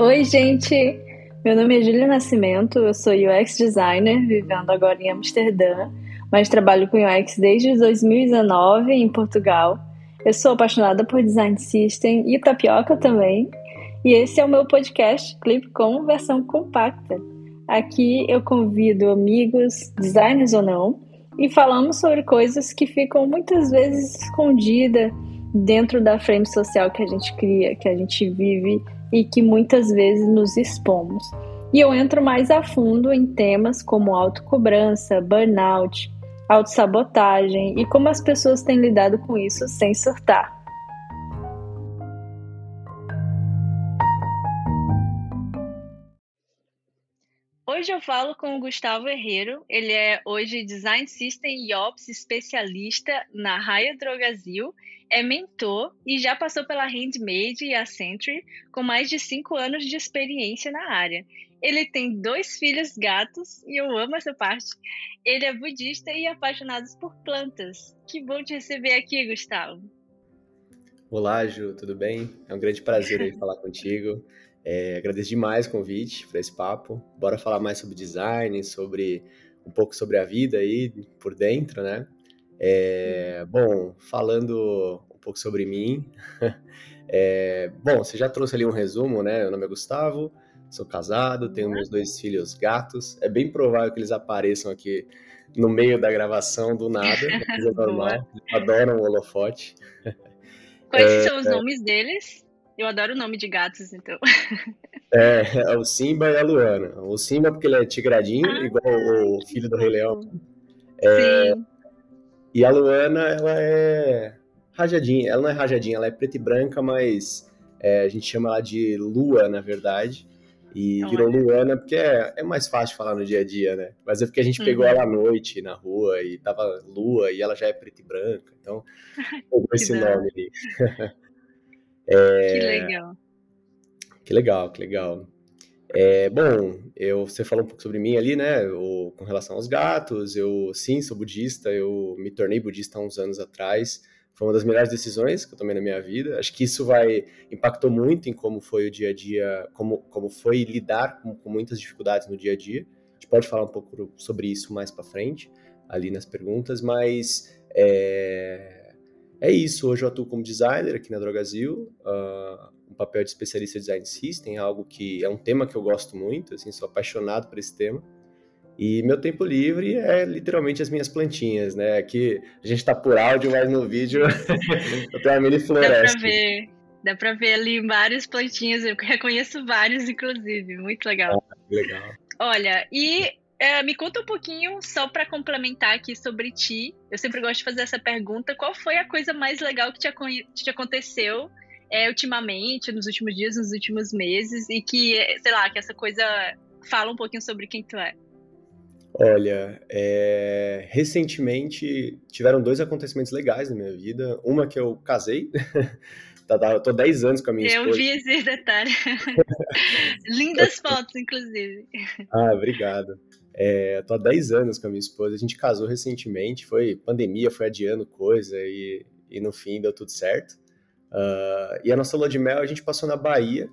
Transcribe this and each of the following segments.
Oi, gente! Meu nome é Júlia Nascimento, eu sou UX designer, vivendo agora em Amsterdã, mas trabalho com UX desde 2019 em Portugal. Eu sou apaixonada por design system e tapioca também. E esse é o meu podcast Clip com versão compacta. Aqui eu convido amigos, designers ou não, e falamos sobre coisas que ficam muitas vezes escondidas dentro da frame social que a gente cria, que a gente vive e que muitas vezes nos expomos. E eu entro mais a fundo em temas como autocobrança, burnout, autossabotagem e como as pessoas têm lidado com isso sem surtar. Hoje eu falo com o Gustavo Herrero. Ele é hoje Design System e Ops especialista na Raia Drogazil é mentor e já passou pela Handmade e a Century com mais de cinco anos de experiência na área. Ele tem dois filhos gatos e eu amo essa parte. Ele é budista e apaixonado por plantas. Que bom te receber aqui, Gustavo. Olá, Ju, tudo bem? É um grande prazer falar contigo. É, agradeço demais o convite para esse papo. Bora falar mais sobre design, sobre um pouco sobre a vida aí por dentro, né? É, bom, falando um pouco sobre mim, é, bom, você já trouxe ali um resumo, né? Meu nome é Gustavo, sou casado, tenho meus dois filhos gatos. É bem provável que eles apareçam aqui no meio da gravação do nada, mas é normal. Adoram o holofote. Quais é, são os é. nomes deles? Eu adoro o nome de gatos, então. É, é o Simba e a Luana. O Simba porque ele é tigradinho, ah, igual o filho do Rei Leão. É, Sim. E a Luana, ela é rajadinha. Ela não é rajadinha, ela é preta e branca, mas é, a gente chama ela de Lua, na verdade. E não, virou é. Luana porque é, é, mais fácil falar no dia a dia, né? Mas é porque a gente pegou uhum. ela à noite na rua e tava Lua e ela já é preta e branca. Então, pegou esse nome ali. é... Que legal. Que legal, que legal. É, bom, eu, você falou um pouco sobre mim ali, né? Com relação aos gatos, eu sim sou budista, eu me tornei budista há uns anos atrás. Foi uma das melhores decisões que eu tomei na minha vida. Acho que isso vai impactou muito em como foi o dia a dia, como, como foi lidar com, com muitas dificuldades no dia a dia. A gente pode falar um pouco sobre isso mais para frente, ali nas perguntas, mas é, é isso. Hoje eu atuo como designer aqui na Drogazil. Uh, um papel de especialista em design system, é algo que é um tema que eu gosto muito, assim, sou apaixonado por esse tema. E meu tempo livre é literalmente as minhas plantinhas, né? Aqui a gente tá por áudio, mas no vídeo eu tenho uma mini floresta. Dá pra ver, dá pra ver ali várias plantinhas, eu reconheço vários, inclusive, muito legal. Ah, legal. Olha, e é, me conta um pouquinho, só para complementar aqui sobre ti. Eu sempre gosto de fazer essa pergunta: qual foi a coisa mais legal que te, te aconteceu é, ultimamente, nos últimos dias, nos últimos meses, e que, sei lá, que essa coisa fala um pouquinho sobre quem tu é. Olha, é... recentemente tiveram dois acontecimentos legais na minha vida. Uma que eu casei, tá, tá, eu tô 10 anos com a minha eu esposa. Eu vi esse detalhe. Lindas fotos, inclusive. Ah, obrigado. É, tô há 10 anos com a minha esposa, a gente casou recentemente, foi pandemia, foi adiando coisa e, e no fim deu tudo certo. Uh, e a nossa lua de mel a gente passou na Bahia.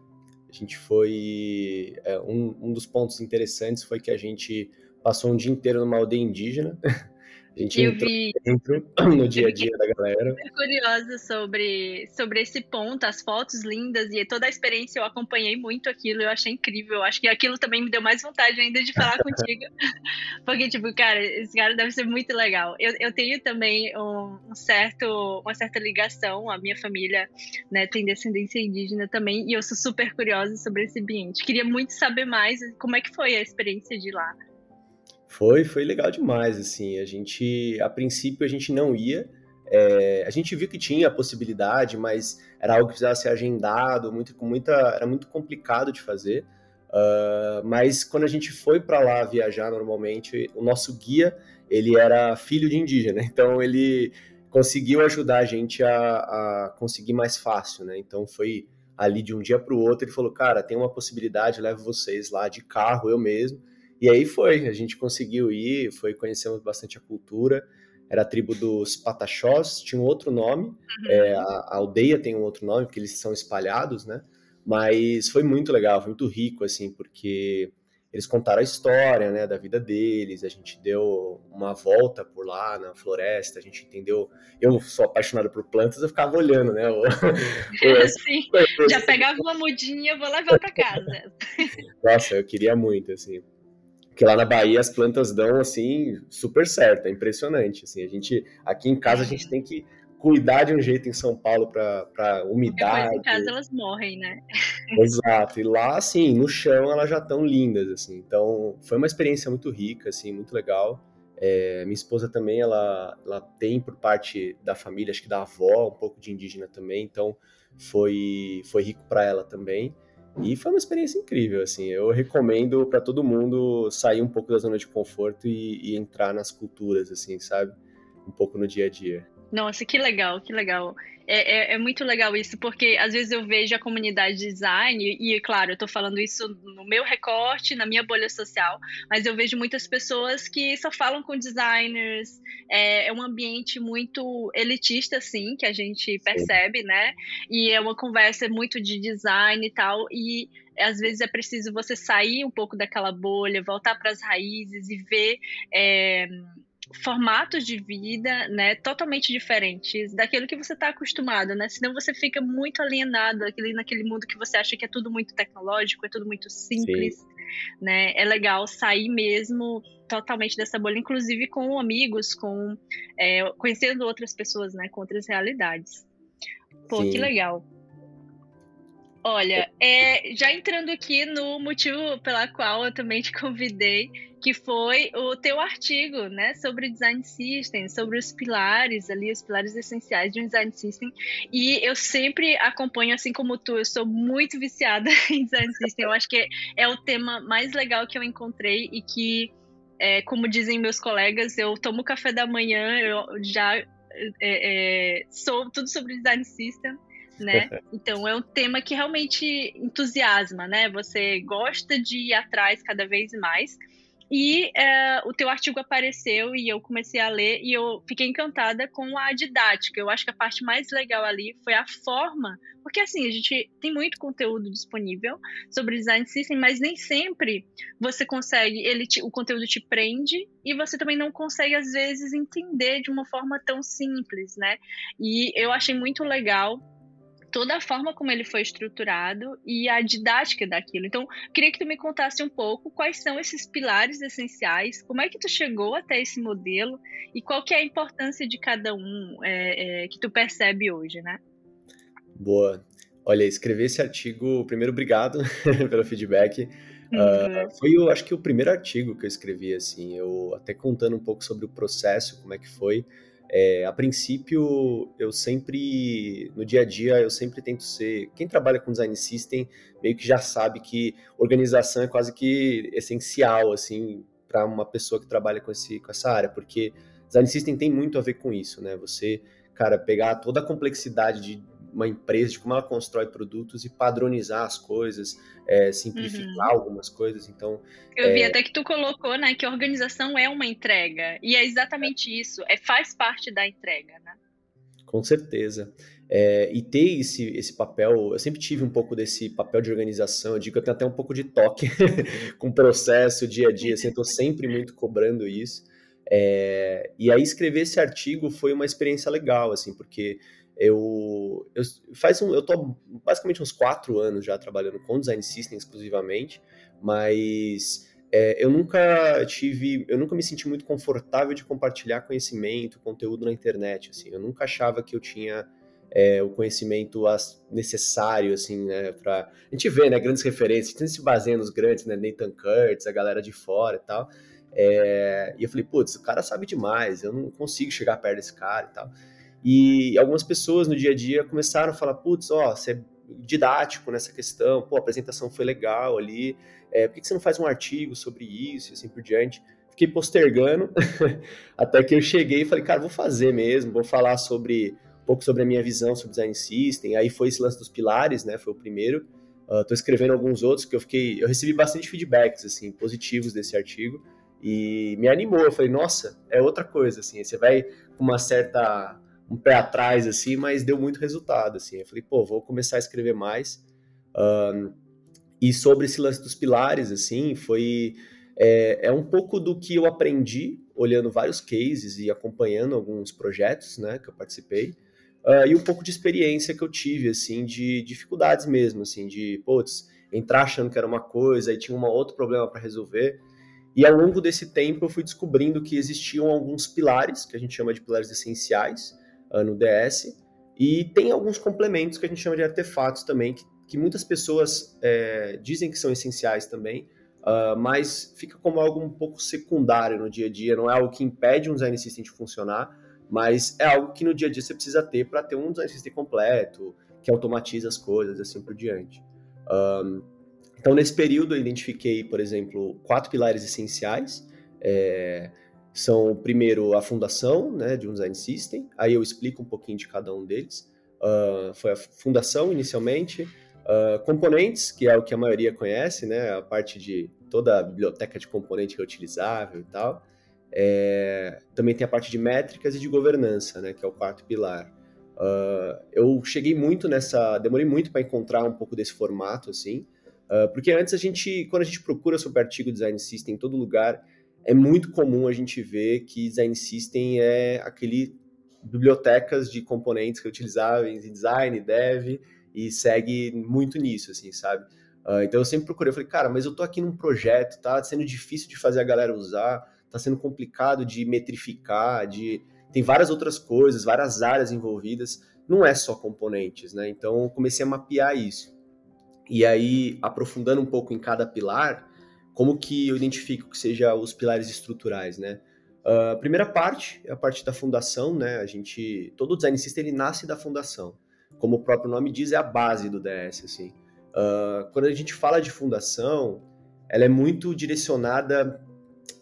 A gente foi. É, um, um dos pontos interessantes foi que a gente passou um dia inteiro numa aldeia indígena. A gente eu entrou vi... dentro no dia a dia da galera. Super curiosa sobre, sobre esse ponto, as fotos lindas e toda a experiência. Eu acompanhei muito aquilo, eu achei incrível. Eu acho que aquilo também me deu mais vontade ainda de falar contigo. Porque, tipo, cara, esse cara deve ser muito legal. Eu, eu tenho também um, um certo, uma certa ligação, a minha família né, tem descendência indígena também, e eu sou super curiosa sobre esse ambiente. Queria muito saber mais como é que foi a experiência de lá. Foi, foi legal demais, assim, a gente, a princípio a gente não ia, é, a gente viu que tinha a possibilidade, mas era algo que precisava ser agendado, muito, com muita, era muito complicado de fazer, uh, mas quando a gente foi para lá viajar normalmente, o nosso guia, ele era filho de indígena, então ele conseguiu ajudar a gente a, a conseguir mais fácil, né, então foi ali de um dia para o outro, ele falou, cara, tem uma possibilidade, levo vocês lá de carro, eu mesmo, e aí foi, a gente conseguiu ir, foi conhecemos bastante a cultura. Era a tribo dos Pataxós, tinha um outro nome, uhum. é, a, a, aldeia tem um outro nome, porque eles são espalhados, né? Mas foi muito legal, foi muito rico, assim, porque eles contaram a história, né, da vida deles, a gente deu uma volta por lá na floresta, a gente entendeu, eu sou apaixonado por plantas, eu ficava olhando, né, o, Sim, já pegava uma mudinha, vou levar para casa. Nossa, eu queria muito, assim, porque lá na Bahia as plantas dão, assim, super certo, é impressionante, assim, a gente, aqui em casa a gente tem que cuidar de um jeito em São Paulo para umidade. Depois em casa elas morrem, né? Exato. E lá, assim, no chão elas já estão lindas, assim. Então, foi uma experiência muito rica, assim, muito legal. É, minha esposa também, ela, ela tem por parte da família, acho que da avó, um pouco de indígena também. Então, foi, foi rico para ela também. E foi uma experiência incrível, assim. Eu recomendo para todo mundo sair um pouco da zona de conforto e, e entrar nas culturas, assim, sabe? Um pouco no dia a dia. Nossa, que legal, que legal. É, é, é, muito legal isso, porque às vezes eu vejo a comunidade design, e, claro, eu tô falando isso no meu recorte, na minha bolha social, mas eu vejo muitas pessoas que só falam com designers, é, é um ambiente muito elitista, assim, que a gente percebe, né? E é uma conversa muito de design e tal, e às vezes é preciso você sair um pouco daquela bolha, voltar para as raízes e ver. Formatos de vida, né, totalmente diferentes daquilo que você está acostumado, né? Senão você fica muito alienado aquele, naquele mundo que você acha que é tudo muito tecnológico, é tudo muito simples, Sim. né? É legal sair mesmo totalmente dessa bolha, inclusive com amigos, com é, conhecendo outras pessoas, né, com outras realidades. Pô, Sim. que legal. Olha, é, já entrando aqui no motivo pela qual eu também te convidei, que foi o teu artigo, né, sobre design system, sobre os pilares ali, os pilares essenciais de um design system. E eu sempre acompanho, assim como tu, eu sou muito viciada em design system. Eu acho que é o tema mais legal que eu encontrei e que, é, como dizem meus colegas, eu tomo café da manhã, eu já é, é, sou tudo sobre design system né? Então é um tema que realmente entusiasma, né? Você gosta de ir atrás cada vez mais. E é, o teu artigo apareceu e eu comecei a ler e eu fiquei encantada com a didática. Eu acho que a parte mais legal ali foi a forma, porque assim, a gente tem muito conteúdo disponível sobre design system, mas nem sempre você consegue, ele te, o conteúdo te prende e você também não consegue às vezes entender de uma forma tão simples, né? E eu achei muito legal toda a forma como ele foi estruturado e a didática daquilo. Então, queria que tu me contasse um pouco quais são esses pilares essenciais, como é que tu chegou até esse modelo e qual que é a importância de cada um é, é, que tu percebe hoje, né? Boa. Olha, escrever esse artigo, primeiro, obrigado pelo feedback. Uhum. Uh, foi, eu acho que o primeiro artigo que eu escrevi, assim, eu até contando um pouco sobre o processo, como é que foi. É, a princípio, eu sempre, no dia a dia, eu sempre tento ser. Quem trabalha com design system meio que já sabe que organização é quase que essencial, assim, para uma pessoa que trabalha com, esse, com essa área, porque design system tem muito a ver com isso, né? Você, cara, pegar toda a complexidade de uma empresa, de como ela constrói produtos e padronizar as coisas, é, simplificar uhum. algumas coisas. Então, eu é... vi até que tu colocou, né, que organização é uma entrega e é exatamente isso, é faz parte da entrega, né? Com certeza. É, e ter esse, esse papel, eu sempre tive um pouco desse papel de organização, eu digo que eu tenho até um pouco de toque com o processo, dia a dia, assim, eu estou sempre muito cobrando isso. É, e aí escrever esse artigo foi uma experiência legal, assim, porque eu, eu faz um, eu tô basicamente uns quatro anos já trabalhando com design system exclusivamente, mas é, eu nunca tive, eu nunca me senti muito confortável de compartilhar conhecimento, conteúdo na internet, assim, eu nunca achava que eu tinha é, o conhecimento necessário, assim, né, pra... A gente vê, né, grandes referências, a gente se baseia nos grandes, né, Nathan Kurtz, a galera de fora e tal, é... e eu falei, putz, o cara sabe demais, eu não consigo chegar perto desse cara e tal. E algumas pessoas no dia a dia começaram a falar, putz, ó, você é didático nessa questão, pô, a apresentação foi legal ali, é, por que você não faz um artigo sobre isso e assim por diante? Fiquei postergando, até que eu cheguei e falei, cara, vou fazer mesmo, vou falar sobre um pouco sobre a minha visão sobre design system, aí foi esse lance dos pilares, né, foi o primeiro, uh, tô escrevendo alguns outros que eu fiquei, eu recebi bastante feedbacks, assim, positivos desse artigo, e me animou, eu falei, nossa, é outra coisa, assim, você vai com uma certa um pé atrás, assim, mas deu muito resultado, assim. Eu falei, pô, vou começar a escrever mais. Um, e sobre esse lance dos pilares, assim, foi é, é, um pouco do que eu aprendi olhando vários cases e acompanhando alguns projetos, né, que eu participei, uh, e um pouco de experiência que eu tive, assim, de dificuldades mesmo, assim, de, putz, entrar achando que era uma coisa e tinha um outro problema para resolver. E ao longo desse tempo eu fui descobrindo que existiam alguns pilares, que a gente chama de pilares essenciais, no DS, e tem alguns complementos que a gente chama de artefatos também, que, que muitas pessoas é, dizem que são essenciais também, uh, mas fica como algo um pouco secundário no dia a dia, não é algo que impede um design system de funcionar, mas é algo que no dia a dia você precisa ter para ter um design system completo, que automatiza as coisas, assim por diante. Um, então, nesse período, eu identifiquei, por exemplo, quatro pilares essenciais. É, são, primeiro, a fundação né, de um design system. Aí eu explico um pouquinho de cada um deles. Uh, foi a fundação, inicialmente. Uh, componentes, que é o que a maioria conhece, né? A parte de toda a biblioteca de componente reutilizável e tal. É, também tem a parte de métricas e de governança, né? Que é o quarto pilar. Uh, eu cheguei muito nessa, demorei muito para encontrar um pouco desse formato, assim, uh, porque antes a gente, quando a gente procura sobre artigo design system em todo lugar, é muito comum a gente ver que design system é aquele bibliotecas de componentes reutilizáveis em design, dev, e segue muito nisso, assim, sabe? Uh, então eu sempre procurei, eu falei, cara, mas eu tô aqui num projeto, tá sendo difícil de fazer a galera usar, tá sendo complicado de metrificar, de tem várias outras coisas, várias áreas envolvidas, não é só componentes, né? Então comecei a mapear isso. E aí, aprofundando um pouco em cada pilar, como que eu identifico que seja os pilares estruturais, né? Uh, a primeira parte é a parte da fundação, né? A gente, todo design system ele nasce da fundação. Como o próprio nome diz, é a base do DS, assim. Uh, quando a gente fala de fundação, ela é muito direcionada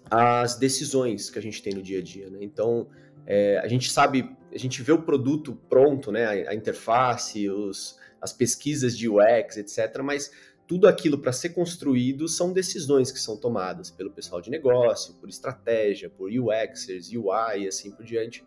às decisões que a gente tem no dia a dia, né? Então, é, a gente sabe, a gente vê o produto pronto, né, a, a interface, os, as pesquisas de UX, etc., mas tudo aquilo para ser construído são decisões que são tomadas pelo pessoal de negócio, por estratégia, por UXers, UI e assim por diante.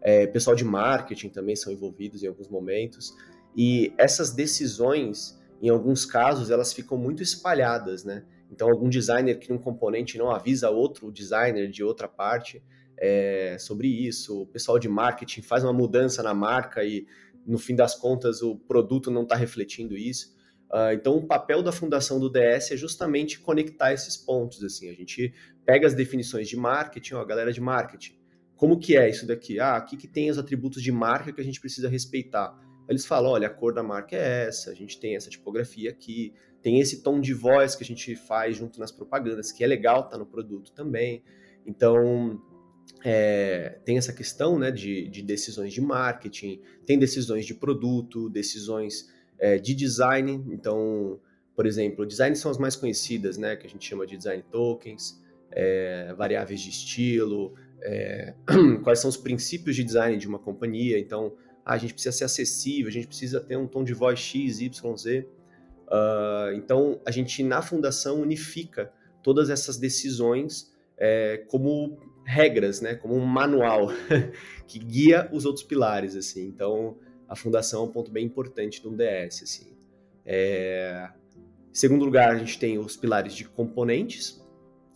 É, pessoal de marketing também são envolvidos em alguns momentos. E essas decisões, em alguns casos, elas ficam muito espalhadas, né? Então, algum designer cria um componente não avisa outro designer de outra parte é, sobre isso. O pessoal de marketing faz uma mudança na marca e, no fim das contas, o produto não está refletindo isso. Uh, então, o papel da fundação do DS é justamente conectar esses pontos. Assim, a gente pega as definições de marketing, ó, a galera de marketing. Como que é isso daqui? Ah, aqui que tem os atributos de marca que a gente precisa respeitar. Eles falam, olha, a cor da marca é essa, a gente tem essa tipografia aqui, tem esse tom de voz que a gente faz junto nas propagandas, que é legal, tá no produto também. Então, é, tem essa questão né, de, de, decisões de marketing, tem decisões de produto, decisões é, de design. Então, por exemplo, design são as mais conhecidas, né, que a gente chama de design tokens, é, variáveis de estilo, é, quais são os princípios de design de uma companhia. Então, ah, a gente precisa ser acessível, a gente precisa ter um tom de voz X, Y, Z. Uh, então, a gente na fundação unifica todas essas decisões é, como regras, né, como um manual que guia os outros pilares, assim. Então, a fundação é um ponto bem importante do DS, assim. É... Em segundo lugar, a gente tem os pilares de componentes,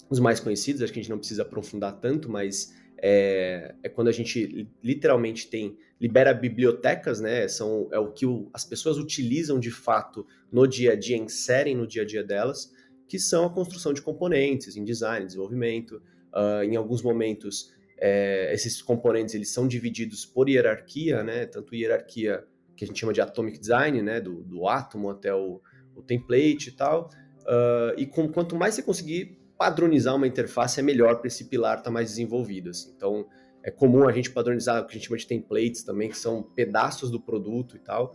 os mais conhecidos, acho que a gente não precisa aprofundar tanto, mas é, é quando a gente literalmente tem libera bibliotecas, né? São é o que o, as pessoas utilizam de fato no dia a dia, inserem no dia a dia delas, que são a construção de componentes em design, desenvolvimento, Uh, em alguns momentos, é, esses componentes eles são divididos por hierarquia, né? Tanto hierarquia que a gente chama de atomic design, né? Do, do átomo até o, o template e tal. Uh, e com, quanto mais você conseguir padronizar uma interface, é melhor para esse pilar estar tá mais desenvolvido. Assim. Então, é comum a gente padronizar o que a gente chama de templates também, que são pedaços do produto e tal.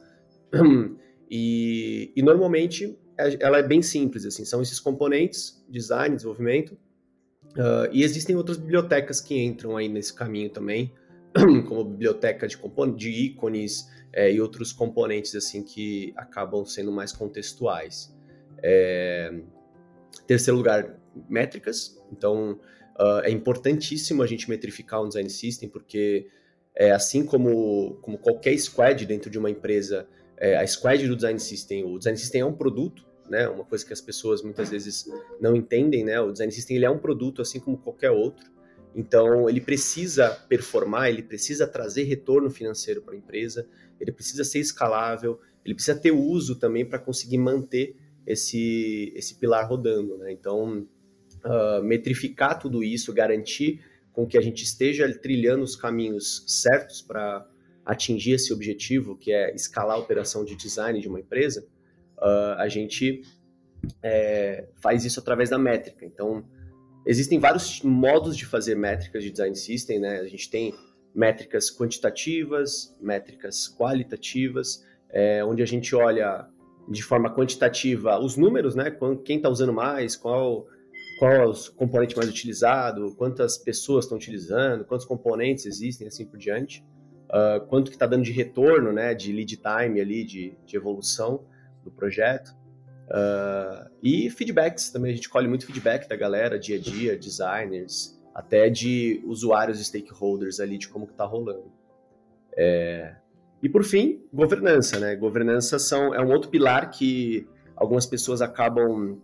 E, e normalmente é, ela é bem simples, assim, são esses componentes, design, desenvolvimento, Uh, e existem outras bibliotecas que entram aí nesse caminho também, como biblioteca de, de ícones é, e outros componentes assim que acabam sendo mais contextuais. É... Terceiro lugar, métricas. Então, uh, é importantíssimo a gente metrificar um design system, porque é, assim como, como qualquer squad dentro de uma empresa é, a squad do Design System. O Design System é um produto, né? Uma coisa que as pessoas muitas vezes não entendem, né? O Design System ele é um produto assim como qualquer outro. Então, ele precisa performar, ele precisa trazer retorno financeiro para a empresa, ele precisa ser escalável, ele precisa ter uso também para conseguir manter esse, esse pilar rodando. Né? Então, uh, metrificar tudo isso, garantir com que a gente esteja trilhando os caminhos certos para atingir esse objetivo, que é escalar a operação de design de uma empresa, uh, a gente é, faz isso através da métrica. Então, existem vários modos de fazer métricas de design system, né? A gente tem métricas quantitativas, métricas qualitativas, é, onde a gente olha de forma quantitativa os números, né? Quem está usando mais, qual qual é o componente mais utilizado, quantas pessoas estão utilizando, quantos componentes existem, assim por diante, uh, quanto que está dando de retorno, né, de lead time ali, de, de evolução do projeto. Uh, e feedbacks também, a gente colhe muito feedback da galera, dia a dia, designers, até de usuários e stakeholders ali, de como que tá rolando. É... E por fim, governança, né? Governança são, é um outro pilar que algumas pessoas acabam,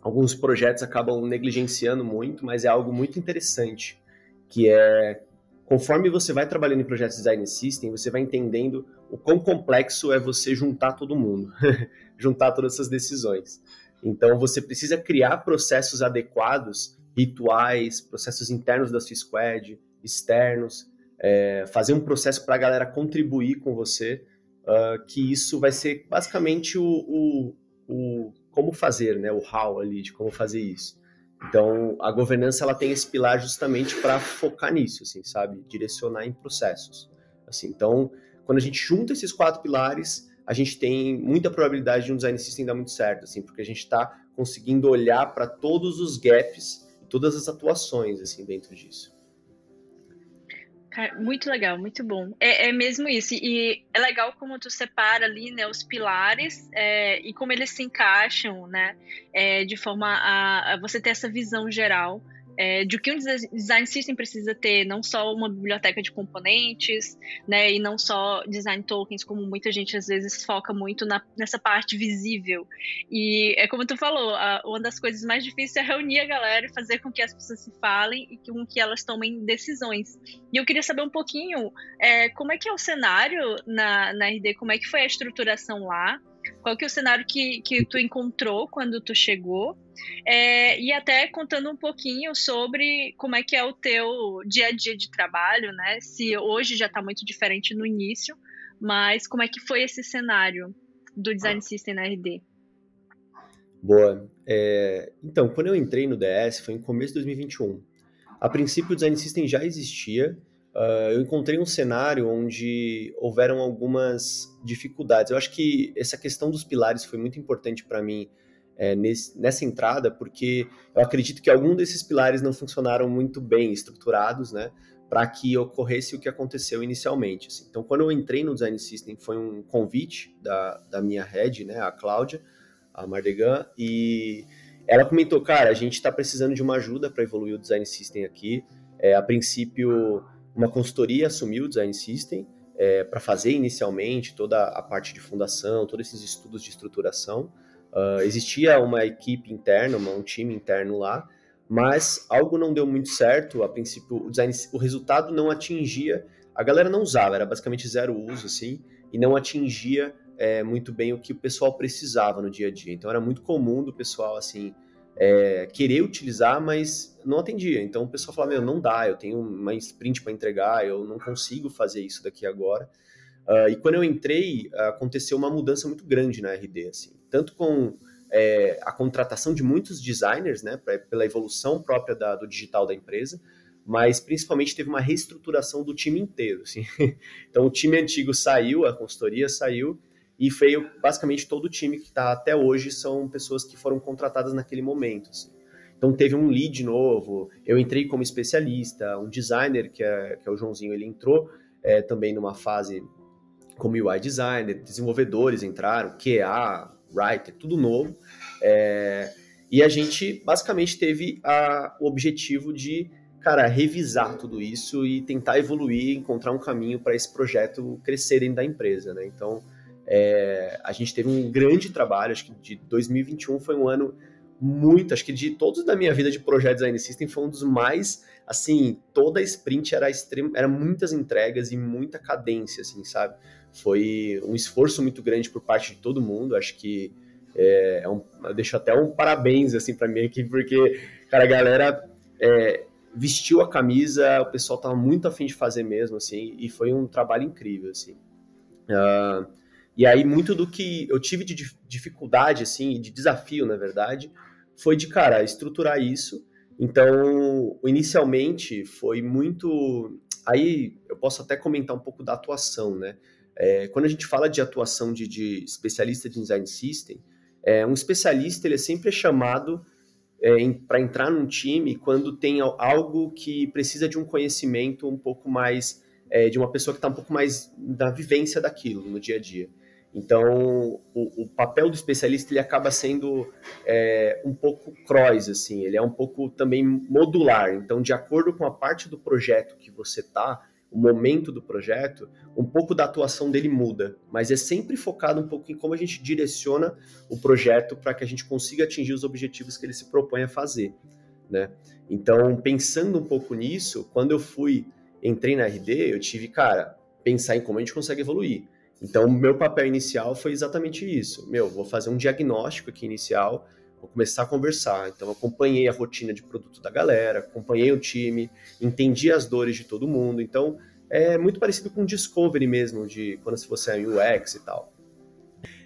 alguns projetos acabam negligenciando muito, mas é algo muito interessante, que é conforme você vai trabalhando em projetos de design system, você vai entendendo o quão complexo é você juntar todo mundo, juntar todas essas decisões. Então você precisa criar processos adequados, rituais, processos internos da sua squad, externos, é, fazer um processo para a galera contribuir com você, uh, que isso vai ser basicamente o, o, o, como fazer, né, o how ali de como fazer isso. Então, a governança ela tem esse pilar justamente para focar nisso, assim, sabe? Direcionar em processos. Assim, então, quando a gente junta esses quatro pilares, a gente tem muita probabilidade de um design system dar muito certo, assim, porque a gente está conseguindo olhar para todos os gaps, todas as atuações, assim, dentro disso. Muito legal, muito bom. É, é, mesmo isso. E é legal como tu separa ali, né, os pilares é, e como eles se encaixam, né, é, de forma a, a, você ter essa visão geral é, de que um design system precisa ter não só uma biblioteca de componentes, né, e não só design tokens, como muita gente às vezes foca muito na, nessa parte visível. E é como tu falou, a, uma das coisas mais difíceis é reunir a galera e fazer com que as pessoas se falem e com que elas tomem decisões. E eu queria saber um pouquinho é, como é que é o cenário na, na RD, como é que foi a estruturação lá, qual que é o cenário que, que tu encontrou quando tu chegou? É, e até contando um pouquinho sobre como é que é o teu dia a dia de trabalho, né? Se hoje já está muito diferente no início, mas como é que foi esse cenário do Design System na RD? Boa. É, então, quando eu entrei no DS, foi em começo de 2021. A princípio, o Design System já existia, Uh, eu encontrei um cenário onde houveram algumas dificuldades. Eu acho que essa questão dos pilares foi muito importante para mim é, nesse, nessa entrada, porque eu acredito que algum desses pilares não funcionaram muito bem estruturados, né, para que ocorresse o que aconteceu inicialmente. Assim. Então, quando eu entrei no Design System, foi um convite da, da minha head, né, a Cláudia, a Mardegan, e ela comentou, cara, a gente está precisando de uma ajuda para evoluir o Design System aqui. É, a princípio uma consultoria assumiu o Design System é, para fazer inicialmente toda a parte de fundação, todos esses estudos de estruturação. Uh, existia uma equipe interna, um time interno lá, mas algo não deu muito certo. A princípio, o, design, o resultado não atingia, a galera não usava, era basicamente zero uso, assim, e não atingia é, muito bem o que o pessoal precisava no dia a dia. Então era muito comum do pessoal, assim, é, querer utilizar, mas não atendia. Então o pessoal falava, meu, não dá, eu tenho uma sprint para entregar, eu não consigo fazer isso daqui agora. Uh, e quando eu entrei, aconteceu uma mudança muito grande na RD, assim, tanto com é, a contratação de muitos designers, né, pra, pela evolução própria da, do digital da empresa, mas principalmente teve uma reestruturação do time inteiro. Assim. então o time antigo saiu, a consultoria saiu, e veio basicamente todo o time que está até hoje são pessoas que foram contratadas naquele momento. Assim. Então teve um lead novo, eu entrei como especialista, um designer, que é, que é o Joãozinho, ele entrou é, também numa fase como UI designer, desenvolvedores entraram, QA, writer, tudo novo. É, e a gente basicamente teve a, o objetivo de, cara, revisar tudo isso e tentar evoluir, encontrar um caminho para esse projeto crescer dentro da empresa, né? Então, é, a gente teve um grande trabalho, acho que de 2021 foi um ano muito, acho que de todos da minha vida de projeto Design System foi um dos mais, assim, toda sprint era extremo, era muitas entregas e muita cadência, assim, sabe? Foi um esforço muito grande por parte de todo mundo, acho que é, é um, eu deixo até um parabéns, assim, para mim aqui, porque, cara, a galera é, vestiu a camisa, o pessoal tava muito afim de fazer mesmo, assim, e foi um trabalho incrível, assim. Uh, e aí, muito do que eu tive de dificuldade, assim, de desafio, na verdade, foi de, cara, estruturar isso. Então, inicialmente, foi muito. Aí eu posso até comentar um pouco da atuação, né? É, quando a gente fala de atuação de, de especialista de design system, é, um especialista ele é sempre chamado é, para entrar num time quando tem algo que precisa de um conhecimento um pouco mais é, de uma pessoa que está um pouco mais da vivência daquilo no dia a dia. Então, o, o, papel do especialista ele acaba sendo é, um pouco cross, assim, ele é um pouco também modular. Então, de acordo com a parte do projeto que você está, o momento do projeto, um pouco da atuação dele muda, mas é sempre focado um pouco em como a gente direciona o projeto para que a gente consiga atingir os objetivos que ele se propõe a fazer, né? Então, pensando um pouco nisso, quando eu fui, entrei na RD, eu tive, cara, pensar em como a gente consegue evoluir então, meu papel inicial foi exatamente isso. Meu, vou fazer um diagnóstico aqui inicial, vou começar a conversar. Então, acompanhei a rotina de produto da galera, acompanhei o time, entendi as dores de todo mundo. Então, é muito parecido com o Discovery mesmo, de quando você é UX e tal.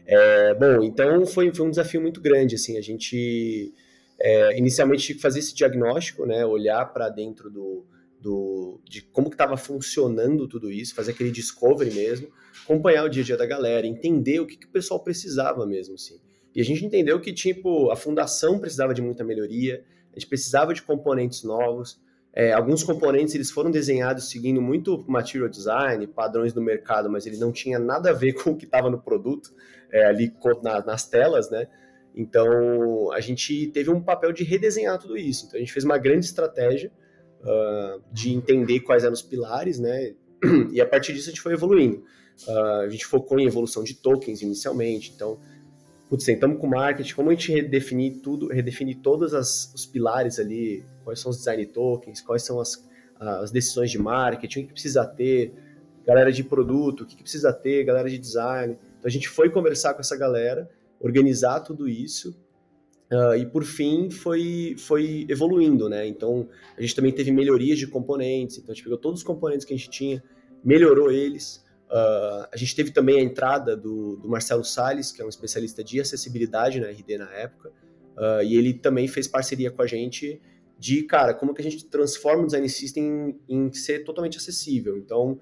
É, bom, então foi, foi um desafio muito grande, assim, a gente é, inicialmente tinha que fazer esse diagnóstico, né, olhar para dentro do, do, de como que estava funcionando tudo isso, fazer aquele discovery mesmo, acompanhar o dia a dia da galera, entender o que, que o pessoal precisava mesmo, assim. E a gente entendeu que, tipo, a fundação precisava de muita melhoria, a gente precisava de componentes novos, é, alguns componentes eles foram desenhados seguindo muito material design, padrões do mercado, mas ele não tinha nada a ver com o que estava no produto, é, ali na, nas telas, né? Então, a gente teve um papel de redesenhar tudo isso. Então, a gente fez uma grande estratégia uh, de entender quais eram os pilares, né? E a partir disso a gente foi evoluindo. Uh, a gente focou em evolução de tokens inicialmente, então, putz, sentamos com marketing, como a gente redefinir tudo, redefinir todos as, os pilares ali, quais são os design tokens, quais são as, as decisões de marketing, o que precisa ter, galera de produto, o que precisa ter, galera de design. Então a gente foi conversar com essa galera, organizar tudo isso Uh, e por fim foi, foi evoluindo, né? Então a gente também teve melhorias de componentes, então a gente pegou todos os componentes que a gente tinha, melhorou eles. Uh, a gente teve também a entrada do, do Marcelo Sales, que é um especialista de acessibilidade na RD na época, uh, e ele também fez parceria com a gente de, cara, como que a gente transforma o Design System em, em ser totalmente acessível. Então,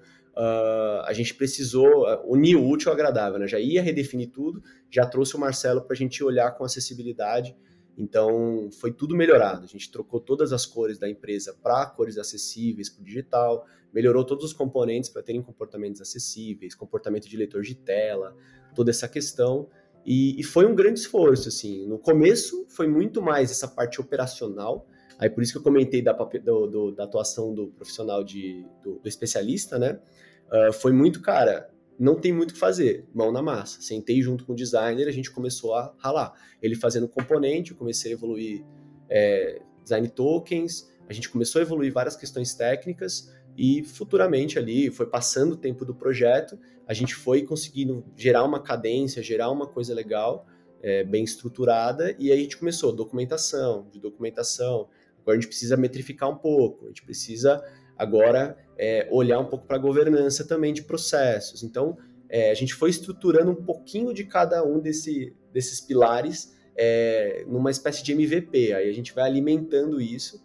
a gente precisou unir o útil ao agradável, né? Já ia redefinir tudo, já trouxe o Marcelo para a gente olhar com acessibilidade. Então, foi tudo melhorado. A gente trocou todas as cores da empresa para cores acessíveis para o digital, melhorou todos os componentes para terem comportamentos acessíveis, comportamento de leitor de tela, toda essa questão. E, e, foi um grande esforço, assim. No começo, foi muito mais essa parte operacional, Aí por isso que eu comentei da, do, do, da atuação do profissional de, do, do especialista, né? Uh, foi muito, cara, não tem muito o que fazer, mão na massa. Sentei junto com o designer, a gente começou a ralar. Ele fazendo componente, eu comecei a evoluir é, design tokens, a gente começou a evoluir várias questões técnicas e futuramente ali, foi passando o tempo do projeto, a gente foi conseguindo gerar uma cadência, gerar uma coisa legal, é, bem estruturada, e aí a gente começou documentação, de documentação, agora a gente precisa metrificar um pouco, a gente precisa agora é, olhar um pouco para a governança também de processos. Então, é, a gente foi estruturando um pouquinho de cada um desse, desses pilares é, numa espécie de MVP. Aí a gente vai alimentando isso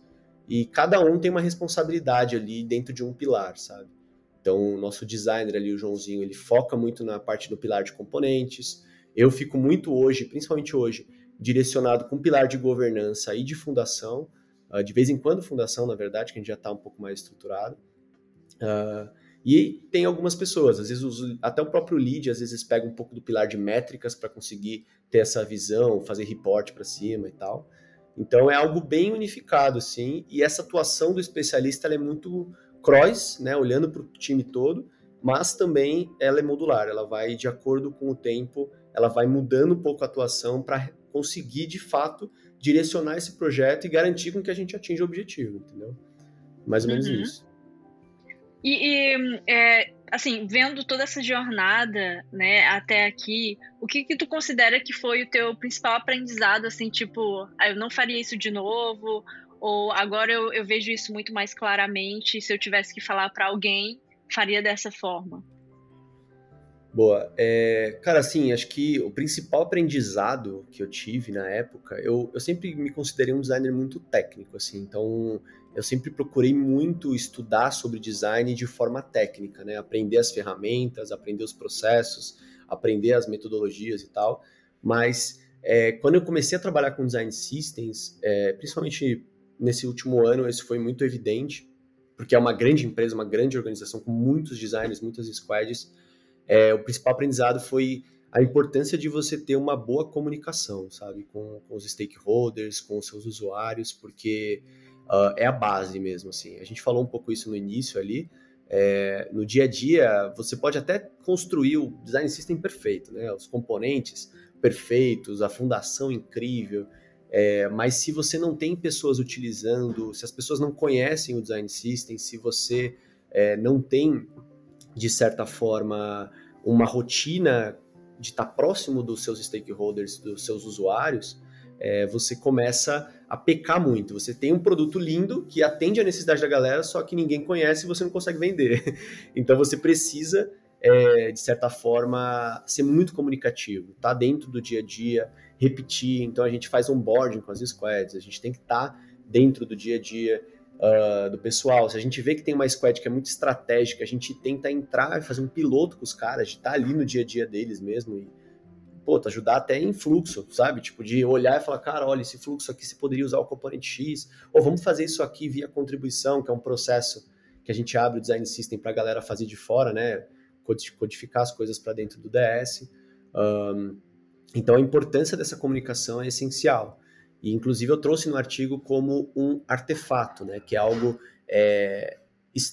e cada um tem uma responsabilidade ali dentro de um pilar, sabe? Então, o nosso designer ali, o Joãozinho, ele foca muito na parte do pilar de componentes. Eu fico muito hoje, principalmente hoje, direcionado com o pilar de governança e de fundação. Uh, de vez em quando fundação, na verdade, que a gente já está um pouco mais estruturado. Uh, e tem algumas pessoas, às vezes até o próprio lead, às vezes pega um pouco do pilar de métricas para conseguir ter essa visão, fazer report para cima e tal. Então é algo bem unificado, assim, e essa atuação do especialista é muito cross, né, olhando para o time todo, mas também ela é modular, ela vai de acordo com o tempo, ela vai mudando um pouco a atuação para conseguir de fato direcionar esse projeto e garantir com que a gente atinja o objetivo, entendeu? Mais ou menos uhum. isso. E, e é, assim, vendo toda essa jornada, né, até aqui, o que que tu considera que foi o teu principal aprendizado, assim, tipo, ah, eu não faria isso de novo, ou agora eu, eu vejo isso muito mais claramente, se eu tivesse que falar para alguém, faria dessa forma? Boa. É, cara, assim, acho que o principal aprendizado que eu tive na época, eu, eu sempre me considerei um designer muito técnico, assim, então eu sempre procurei muito estudar sobre design de forma técnica, né? Aprender as ferramentas, aprender os processos, aprender as metodologias e tal. Mas é, quando eu comecei a trabalhar com design systems, é, principalmente nesse último ano, isso foi muito evidente, porque é uma grande empresa, uma grande organização com muitos designers, muitas squads é, o principal aprendizado foi a importância de você ter uma boa comunicação, sabe, com, com os stakeholders, com os seus usuários, porque uh, é a base mesmo, assim. A gente falou um pouco isso no início ali. É, no dia a dia, você pode até construir o design system perfeito, né, os componentes perfeitos, a fundação incrível, é, mas se você não tem pessoas utilizando, se as pessoas não conhecem o design system, se você é, não tem de certa forma, uma rotina de estar próximo dos seus stakeholders, dos seus usuários, é, você começa a pecar muito. Você tem um produto lindo que atende a necessidade da galera, só que ninguém conhece e você não consegue vender. Então você precisa, é, de certa forma, ser muito comunicativo, tá dentro do dia a dia, repetir. Então a gente faz onboarding com as squads, a gente tem que estar tá dentro do dia a dia uh, do pessoal. Se a gente vê que tem uma squad que é muito estratégica, a gente tenta entrar e fazer um piloto com os caras, de estar tá ali no dia a dia deles mesmo e, pô, ajudar até em fluxo, sabe? Tipo, de olhar e falar, cara, olha, esse fluxo aqui você poderia usar o componente X, ou vamos fazer isso aqui via contribuição, que é um processo que a gente abre o design system para a galera fazer de fora, né? Codificar as coisas para dentro do DS. Um, então a importância dessa comunicação é essencial. E, inclusive, eu trouxe no artigo como um artefato, né? Que é algo, é,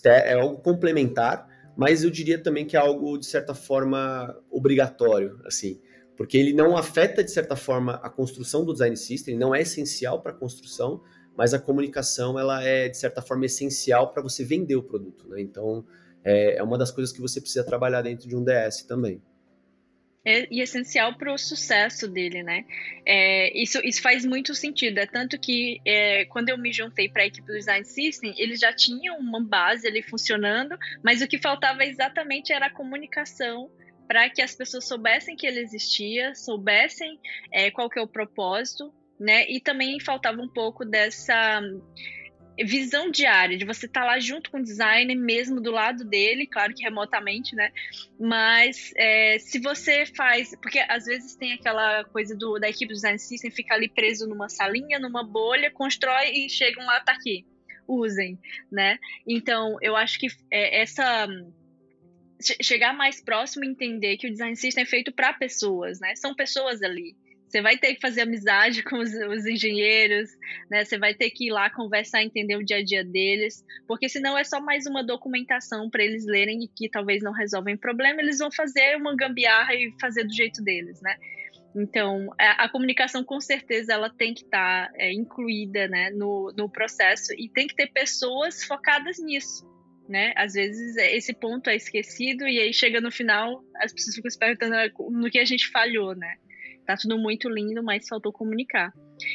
é algo complementar, mas eu diria também que é algo, de certa forma, obrigatório, assim. Porque ele não afeta, de certa forma, a construção do design system, não é essencial para a construção, mas a comunicação, ela é, de certa forma, essencial para você vender o produto, né? Então, é, é uma das coisas que você precisa trabalhar dentro de um DS também e essencial para o sucesso dele, né? É, isso, isso faz muito sentido. É tanto que é, quando eu me juntei para a equipe do Design System, eles já tinham uma base ali funcionando, mas o que faltava exatamente era a comunicação para que as pessoas soubessem que ele existia, soubessem é, qual que é o propósito, né? E também faltava um pouco dessa visão diária, de você estar tá lá junto com o designer, mesmo do lado dele, claro que remotamente, né? Mas é, se você faz. Porque às vezes tem aquela coisa do, da equipe do design system ficar ali preso numa salinha, numa bolha, constrói e chegam lá, tá aqui. Usem, né? Então, eu acho que é, essa chegar mais próximo e entender que o design system é feito para pessoas, né? São pessoas ali. Você vai ter que fazer amizade com os, os, engenheiros, né? Você vai ter que ir lá conversar, entender o dia a dia deles, porque senão é só mais uma documentação para eles lerem e que talvez não resolvem problema, eles vão fazer uma gambiarra e fazer do jeito deles, né? Então, a, a comunicação com certeza ela tem que estar tá, é, incluída né, no, no processo e tem que ter pessoas focadas nisso. Né? Às vezes é, esse ponto é esquecido e aí chega no final as pessoas ficam se perguntando ah, no que a gente falhou, né? Tá tudo muito lindo, mas faltou comunicar.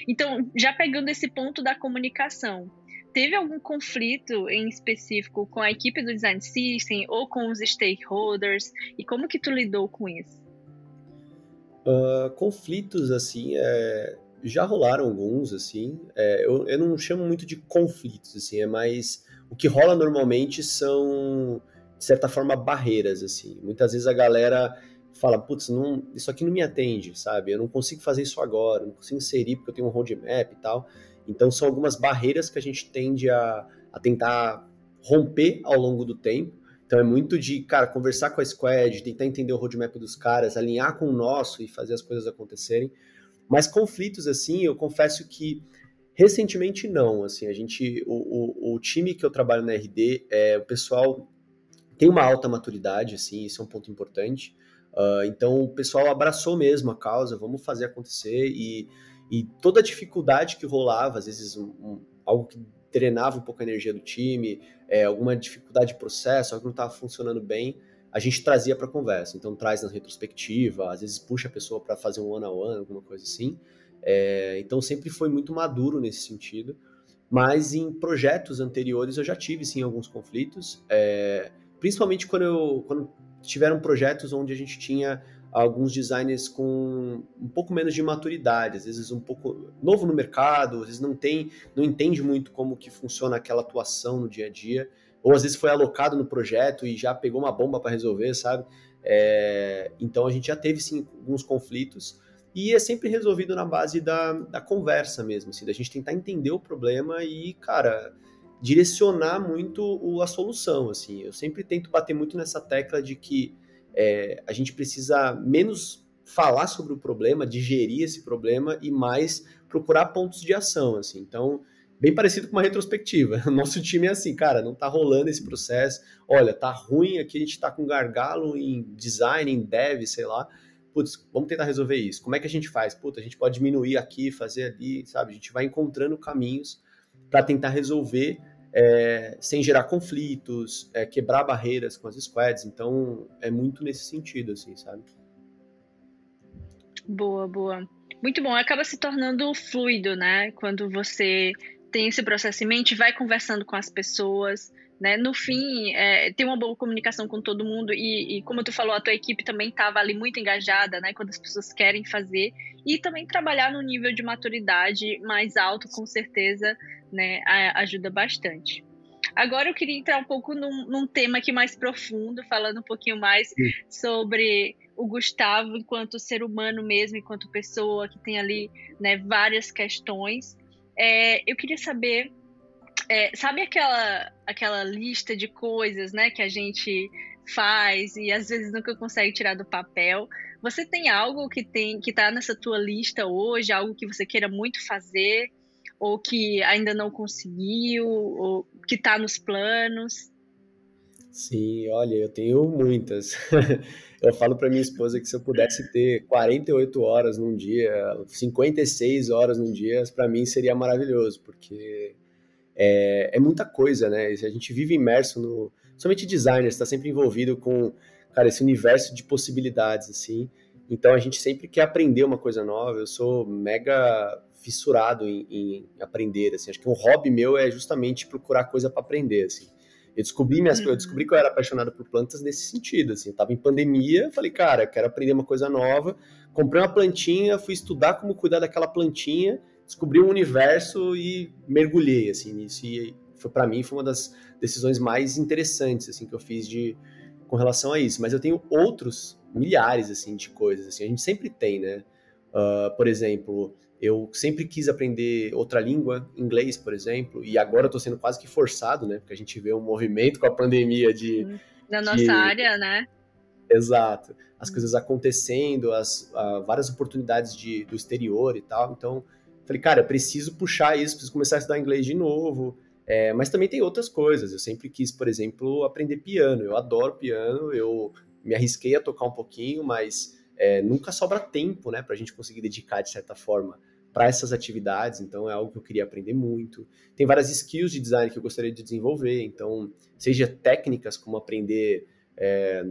Então, já pegando esse ponto da comunicação, teve algum conflito em específico com a equipe do design system ou com os stakeholders? E como que tu lidou com isso? Uh, conflitos, assim, é, já rolaram alguns, assim. É, eu, eu não chamo muito de conflitos, assim, é mais... O que rola normalmente são, de certa forma, barreiras, assim. Muitas vezes a galera fala, putz, não, isso aqui não me atende, sabe? Eu não consigo fazer isso agora, não consigo inserir porque eu tenho um roadmap e tal. Então são algumas barreiras que a gente tende a, a tentar romper ao longo do tempo. Então é muito de, cara, conversar com a squad, tentar entender o roadmap dos caras, alinhar com o nosso e fazer as coisas acontecerem. Mas conflitos, assim, eu confesso que recentemente não. Assim, a gente, o, o, o time que eu trabalho na RD, é, o pessoal tem uma alta maturidade, assim, isso é um ponto importante. Uh, então o pessoal abraçou mesmo a causa, vamos fazer acontecer e, e toda a dificuldade que rolava, às vezes um, um, algo que drenava um pouco a energia do time, é, alguma dificuldade de processo, algo que não estava funcionando bem, a gente trazia para conversa. Então traz na retrospectiva, às vezes puxa a pessoa para fazer um one on one, alguma coisa assim. É, então sempre foi muito maduro nesse sentido. Mas em projetos anteriores eu já tive sim alguns conflitos, é, principalmente quando eu quando tiveram projetos onde a gente tinha alguns designers com um pouco menos de maturidade, às vezes um pouco novo no mercado, às vezes não tem, não entende muito como que funciona aquela atuação no dia a dia, ou às vezes foi alocado no projeto e já pegou uma bomba para resolver, sabe? É, então a gente já teve sim alguns conflitos e é sempre resolvido na base da, da conversa mesmo, assim, da gente tentar entender o problema e, cara, direcionar muito o, a solução, assim. Eu sempre tento bater muito nessa tecla de que é, a gente precisa menos falar sobre o problema, digerir esse problema e mais procurar pontos de ação, assim. Então, bem parecido com uma retrospectiva. Nosso time é assim, cara, não tá rolando esse processo. Olha, tá ruim aqui, a gente tá com gargalo em design, em dev, sei lá. Putz, vamos tentar resolver isso. Como é que a gente faz? Puta, a gente pode diminuir aqui, fazer ali, sabe? A gente vai encontrando caminhos para tentar resolver é, sem gerar conflitos, é, quebrar barreiras com as squads. Então, é muito nesse sentido, assim, sabe? Boa, boa. Muito bom. Acaba se tornando fluido, né? Quando você tem esse processo em mente, vai conversando com as pessoas, né? No fim, é, tem uma boa comunicação com todo mundo e, e, como tu falou, a tua equipe também estava ali muito engajada, né? Quando as pessoas querem fazer e também trabalhar no nível de maturidade mais alto, com certeza, né? ajuda bastante. Agora eu queria entrar um pouco num, num tema aqui mais profundo, falando um pouquinho mais Sim. sobre o Gustavo enquanto ser humano mesmo, enquanto pessoa que tem ali né, várias questões. É, eu queria saber é, sabe aquela, aquela lista de coisas, né, que a gente faz e às vezes nunca consegue tirar do papel? Você tem algo que tem que está nessa tua lista hoje, algo que você queira muito fazer ou que ainda não conseguiu ou que está nos planos? Sim, olha, eu tenho muitas. eu falo para minha esposa que se eu pudesse ter 48 horas num dia, 56 horas num dia, para mim seria maravilhoso, porque é, é muita coisa, né? A gente vive imerso no. Somente designer está sempre envolvido com, cara, esse universo de possibilidades, assim. Então a gente sempre quer aprender uma coisa nova. Eu sou mega fissurado em, em aprender, assim. Acho que um hobby meu é justamente procurar coisa para aprender, assim. Eu descobri minhas, eu descobri que eu era apaixonado por plantas nesse sentido, assim. Eu tava em pandemia, falei, cara, quero aprender uma coisa nova. Comprei uma plantinha, fui estudar como cuidar daquela plantinha descobri um universo e mergulhei assim nisso e foi para mim foi uma das decisões mais interessantes assim que eu fiz de com relação a isso mas eu tenho outros milhares assim de coisas assim a gente sempre tem né uh, por exemplo eu sempre quis aprender outra língua inglês por exemplo e agora eu tô sendo quase que forçado né? Porque a gente vê um movimento com a pandemia de na nossa de... área né? Exato. As coisas acontecendo as várias oportunidades de, do exterior e tal. Então Falei, cara, preciso puxar isso, preciso começar a estudar inglês de novo. É, mas também tem outras coisas. Eu sempre quis, por exemplo, aprender piano. Eu adoro piano, eu me arrisquei a tocar um pouquinho, mas é, nunca sobra tempo, né, para a gente conseguir dedicar de certa forma para essas atividades. Então é algo que eu queria aprender muito. Tem várias skills de design que eu gostaria de desenvolver. Então, seja técnicas como aprender é,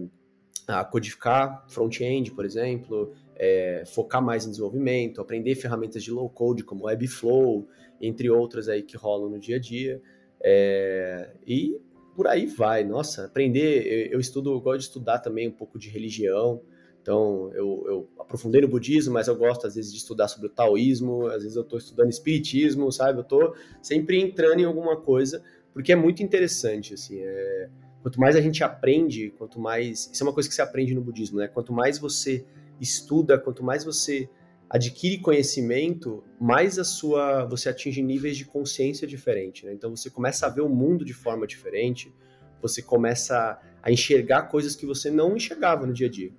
a codificar front-end, por exemplo, é, focar mais em desenvolvimento, aprender ferramentas de low code como Webflow, entre outras aí que rolam no dia a dia. É, e por aí vai. Nossa, aprender, eu, eu, estudo, eu gosto de estudar também um pouco de religião. Então, eu, eu, aprofundei no budismo, mas eu gosto às vezes de estudar sobre o taoísmo, às vezes eu estou estudando espiritismo, sabe? Eu estou sempre entrando em alguma coisa, porque é muito interessante, assim. É, quanto mais a gente aprende, quanto mais. Isso é uma coisa que se aprende no budismo, né? Quanto mais você estuda, quanto mais você adquire conhecimento, mais a sua você atinge níveis de consciência diferente. Né? Então você começa a ver o mundo de forma diferente, você começa a enxergar coisas que você não enxergava no dia a dia.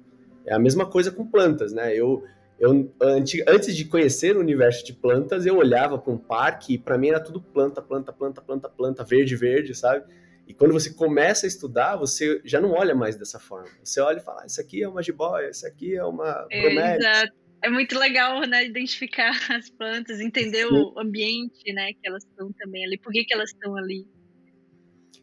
É a mesma coisa com plantas, né? Eu, eu antes de conhecer o universo de plantas, eu olhava para um parque e para mim era tudo planta, planta, planta, planta, planta, verde, verde, sabe? E quando você começa a estudar, você já não olha mais dessa forma. Você olha e fala, ah, isso aqui é uma jiboia, isso aqui é uma bromélia. É muito legal, né, identificar as plantas, entender Sim. o ambiente, né, que elas estão também ali, por que, que elas estão ali.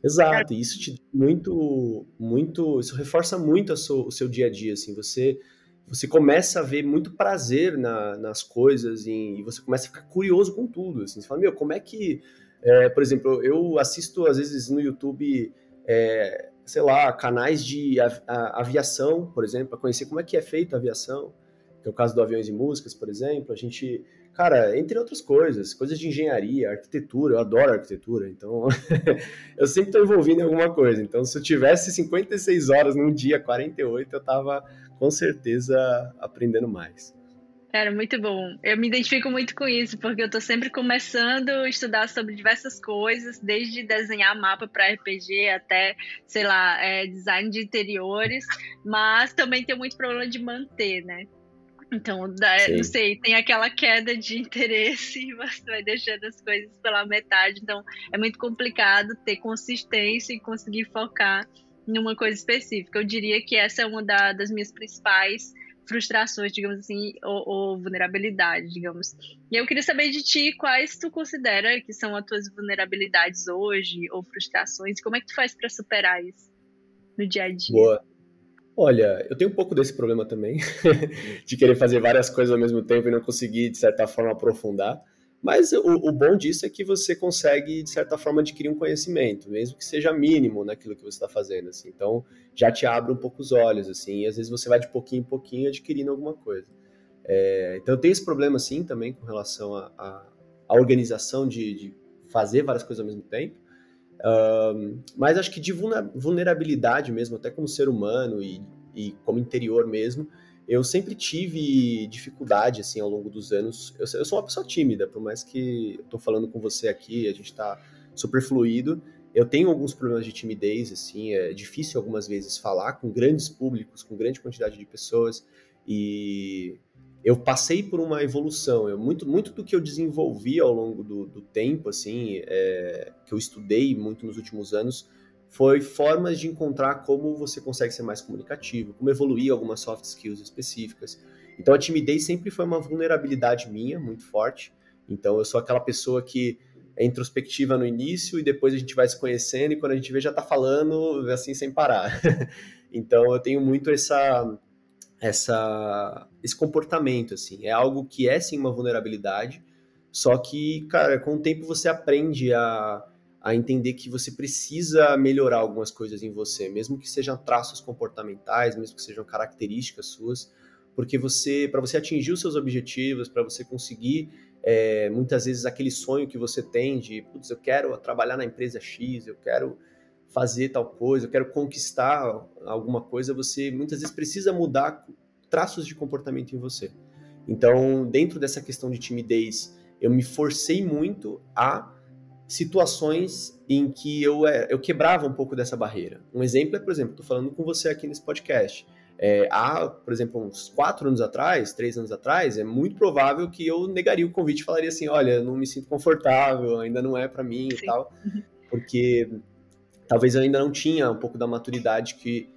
Exato, e isso te muito, muito, isso reforça muito seu, o seu dia a dia, assim, você você começa a ver muito prazer na, nas coisas e, e, você começa a ficar curioso com tudo, assim, você fala, meu, como é que, é, por exemplo, eu assisto às vezes no YouTube, é, sei lá, canais de aviação, por exemplo, para conhecer como é que é feita a aviação, que é o caso do Aviões e Músicas, por exemplo, a gente, cara, entre outras coisas, coisas de engenharia, arquitetura, eu adoro arquitetura, então eu sempre estou envolvido em alguma coisa. Então, se eu tivesse 56 horas num dia, 48, eu estava com certeza aprendendo mais. Cara, muito bom. Eu me identifico muito com isso, porque eu estou sempre começando a estudar sobre diversas coisas, desde desenhar mapa para RPG até, sei lá, é, design de interiores, mas também tenho muito problema de manter, né? Então, não sei, tem aquela queda de interesse e você vai deixando as coisas pela metade. Então, é muito complicado ter consistência e conseguir focar numa coisa específica. Eu diria que essa é uma da, das minhas principais frustrações, digamos assim, ou, ou, vulnerabilidade, digamos. E eu queria saber de ti quais tu considera que são as tuas vulnerabilidades hoje, ou frustrações, e como é que tu faz para superar isso no dia a dia? Boa. Olha, eu tenho um pouco desse problema também, de querer fazer várias coisas ao mesmo tempo e não conseguir, de certa forma, aprofundar. Mas o, o, bom disso é que você consegue, de certa forma, adquirir um conhecimento, mesmo que seja mínimo naquilo que você está fazendo. Assim. Então, já te abre um pouco os olhos, assim, e às vezes você vai de pouquinho em pouquinho adquirindo alguma coisa. É, então, tenho esse problema, sim, também com relação à organização de, de, fazer várias coisas ao mesmo tempo. Mas acho que de vulnerabilidade mesmo, até como ser humano e, e como interior mesmo, eu sempre tive dificuldade, assim, ao longo dos anos. Eu, eu sou uma pessoa tímida, por mais que eu tô falando com você aqui, a gente tá super fluido. Eu tenho alguns problemas de timidez, assim, é difícil algumas vezes falar com grandes públicos, com grande quantidade de pessoas, e eu passei por uma evolução. Eu, muito, muito do que eu desenvolvi ao longo do, do tempo, assim, é, que eu estudei muito nos últimos anos, foi formas de encontrar como você consegue ser mais comunicativo, como evoluir algumas soft skills específicas. Então a timidez sempre foi uma vulnerabilidade minha, muito forte. Então eu sou aquela pessoa que é introspectiva no início e depois a gente vai se conhecendo e quando a gente vê já está falando assim sem parar. então eu tenho muito essa essa, esse comportamento, assim. É algo que é, sim, uma vulnerabilidade, só que, cara, com o tempo você aprende a, a entender que você precisa melhorar algumas coisas em você, mesmo que sejam traços comportamentais, mesmo que sejam características suas, porque você, para você atingir os seus objetivos, para você conseguir é, muitas vezes aquele sonho que você tem de, putz, eu quero trabalhar na empresa X, eu quero fazer tal coisa, eu quero conquistar alguma coisa, você muitas vezes precisa mudar traços de comportamento em você. Então, dentro dessa questão de timidez, eu me forcei muito a situações em que eu, é, eu quebrava um pouco dessa barreira. Um exemplo é, por exemplo, estou falando com você aqui nesse podcast. É, há, por exemplo, uns quatro anos atrás, três anos atrás, é muito provável que eu negaria o convite e falaria assim, olha, não me sinto confortável, ainda não é para mim Sim. e tal, porque talvez eu ainda não tinha um pouco da maturidade que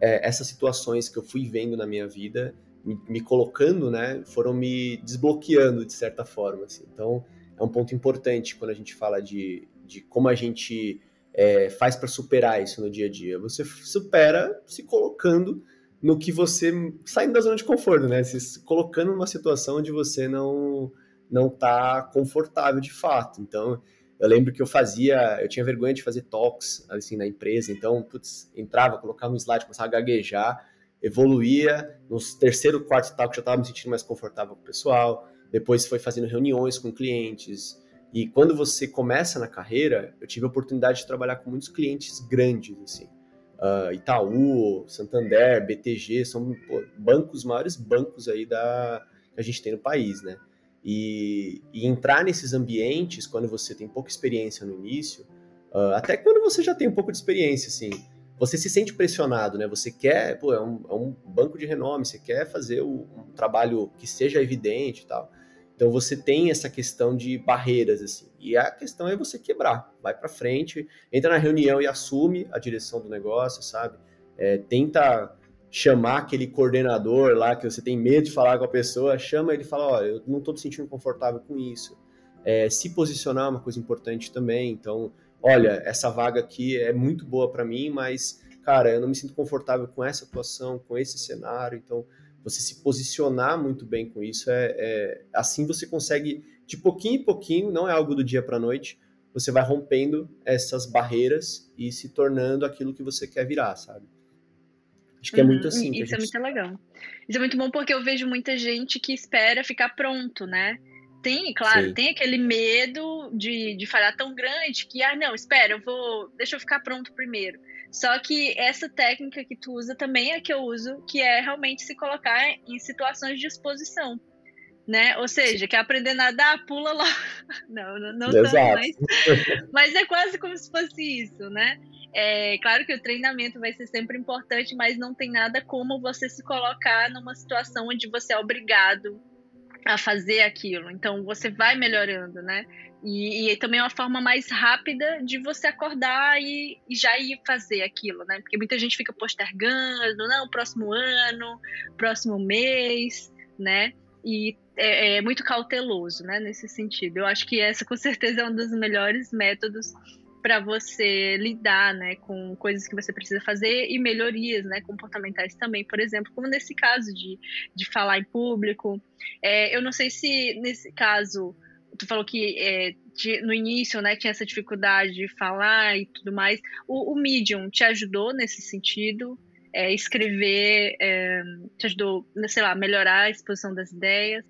é, essas situações que eu fui vendo na minha vida, me, me, colocando, né, foram me desbloqueando de certa forma. Assim. Então, é um ponto importante quando a gente fala de, de como a gente é, faz para superar isso no dia a dia. Você supera se colocando no que você saindo da zona de conforto, né? Se colocando numa situação onde você não não está confortável de fato. Então, eu lembro que eu fazia, eu tinha vergonha de fazer talks assim na empresa, então, putz, entrava, colocava um slide, começava a gaguejar, evoluía, no terceiro, quarto talk já estava me sentindo mais confortável com o pessoal, depois foi fazendo reuniões com clientes, e quando você começa na carreira, eu tive a oportunidade de trabalhar com muitos clientes grandes, assim, uh, Itaú, Santander, BTG, são pô, bancos, maiores bancos aí da, que a gente tem no país, né? E, e, entrar nesses ambientes quando você tem pouca experiência no início, uh, até quando você já tem um pouco de experiência, assim, você se sente pressionado, né? Você quer, pô, é um, é um banco de renome, você quer fazer o, um trabalho que seja evidente e tal. Então você tem essa questão de barreiras assim. E a questão é você quebrar, vai para frente, entra na reunião e assume a direção do negócio, sabe? É, tenta chamar aquele coordenador lá que você tem medo de falar com a pessoa, chama ele e fala, ó, eu não estou me sentindo confortável com isso. É, se posicionar é uma coisa importante também. Então, olha, essa vaga aqui é muito boa para mim, mas cara, eu não me sinto confortável com essa atuação, com esse cenário. Então, você se posicionar muito bem com isso é, é assim você consegue de pouquinho em pouquinho, não é algo do dia para noite, você vai rompendo essas barreiras e se tornando aquilo que você quer virar, sabe? Acho que é muito uhum, assim. Isso é gente... é muito legal. Isso é muito bom porque eu vejo muita gente que espera ficar pronto, né? Tem, claro, Sim. tem aquele medo de, de falhar tão grande que, ah, não, espera, eu vou. Deixa eu ficar pronto primeiro. Só que essa técnica que tu usa também é que eu uso, que é realmente se colocar em situações de exposição. Né? Ou seja, quer aprender a nadar, pula lá. Não, não, não tanto, mas, mas é quase como se fosse isso, né? É claro que o treinamento vai ser sempre importante, mas não tem nada como você se colocar numa situação onde você é obrigado a fazer aquilo. Então você vai melhorando, né? E, e também é uma forma mais rápida de você acordar e, e, já ir fazer aquilo, né? Porque muita gente fica postergando, não, próximo ano, próximo mês, né? E é, é muito cauteloso, né? Nesse sentido. Eu acho que essa com certeza é um dos melhores métodos para você lidar, né, com coisas que você precisa fazer e melhorias, né, comportamentais também, por exemplo, como nesse caso de, de falar em público. É, eu não sei se nesse caso tu falou que é, de, no início, né, tinha essa dificuldade de falar e tudo mais. O, o Medium te ajudou nesse sentido? É, escrever é, te ajudou, sei lá, melhorar a exposição das ideias?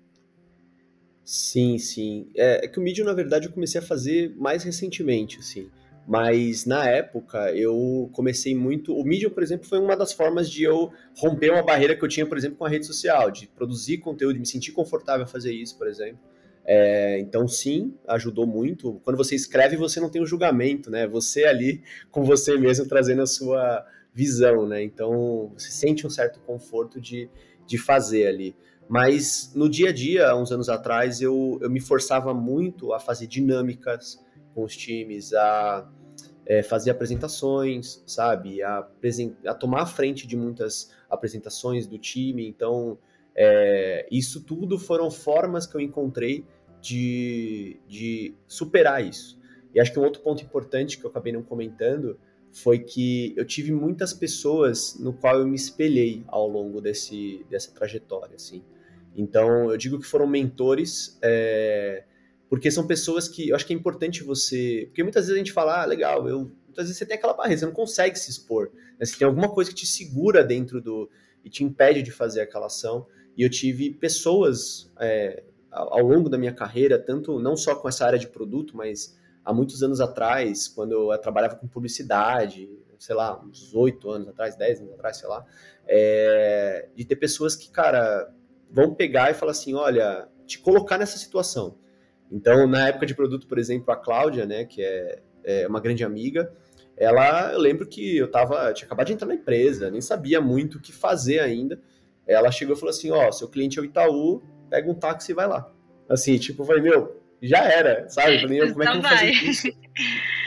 Sim, sim. É, é, que o Medium, na verdade, eu comecei a fazer mais recentemente, assim. Mas na época eu comecei muito. O Medium, por exemplo, foi uma das formas de eu romper uma barreira que eu tinha, por exemplo, com a rede social, de produzir conteúdo, de me sentir confortável a fazer isso, por exemplo. É, então, sim, ajudou muito. Quando você escreve, você não tem o julgamento, né? Você ali com você mesmo trazendo a sua visão, né? Então, você sente um certo conforto de, de fazer ali. Mas no dia a dia, uns anos atrás, eu, eu me forçava muito a fazer dinâmicas, com os times, a é, fazer apresentações, sabe? A, a, tomar a frente de muitas apresentações do time. Então, é, isso tudo foram formas que eu encontrei de, de superar isso. E acho que um outro ponto importante que eu acabei não comentando foi que eu tive muitas pessoas no qual eu me espelhei ao longo desse, dessa trajetória, assim. Então, eu digo que foram mentores é, porque são pessoas que eu acho que é importante você. Porque muitas vezes a gente fala, ah, legal, eu. Muitas vezes você tem aquela barreira, você não consegue se expor. Né? Você tem alguma coisa que te segura dentro do. e te impede de fazer aquela ação. E eu tive pessoas é, ao longo da minha carreira, tanto não só com essa área de produto, mas há muitos anos atrás, quando eu trabalhava com publicidade, sei lá, uns oito anos atrás, dez anos atrás, sei lá, é, de ter pessoas que, cara, vão pegar e falar assim, olha, te colocar nessa situação. Então, na época de produto, por exemplo, a Cláudia, né, que é, é uma grande amiga, ela, eu lembro que eu tava, tinha acabado de entrar na empresa, nem sabia muito o que fazer ainda. Ela chegou e falou assim: Ó, oh, seu cliente é o Itaú, pega um táxi e vai lá. Assim, tipo, eu falei, meu, já era, sabe? Eu falei, como é que eu vou fazer isso?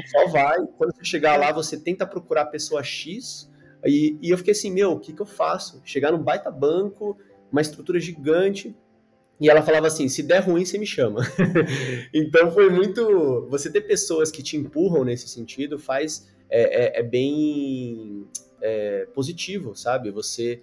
Só vai. Quando você chegar lá, você tenta procurar a pessoa X. E, e eu fiquei assim, meu, o que, que eu faço? Chegar num baita banco, uma estrutura gigante, e ela falava assim: se der ruim, você me chama. então foi muito. Você ter pessoas que te empurram nesse sentido faz. É, é, é bem é, positivo, sabe? Você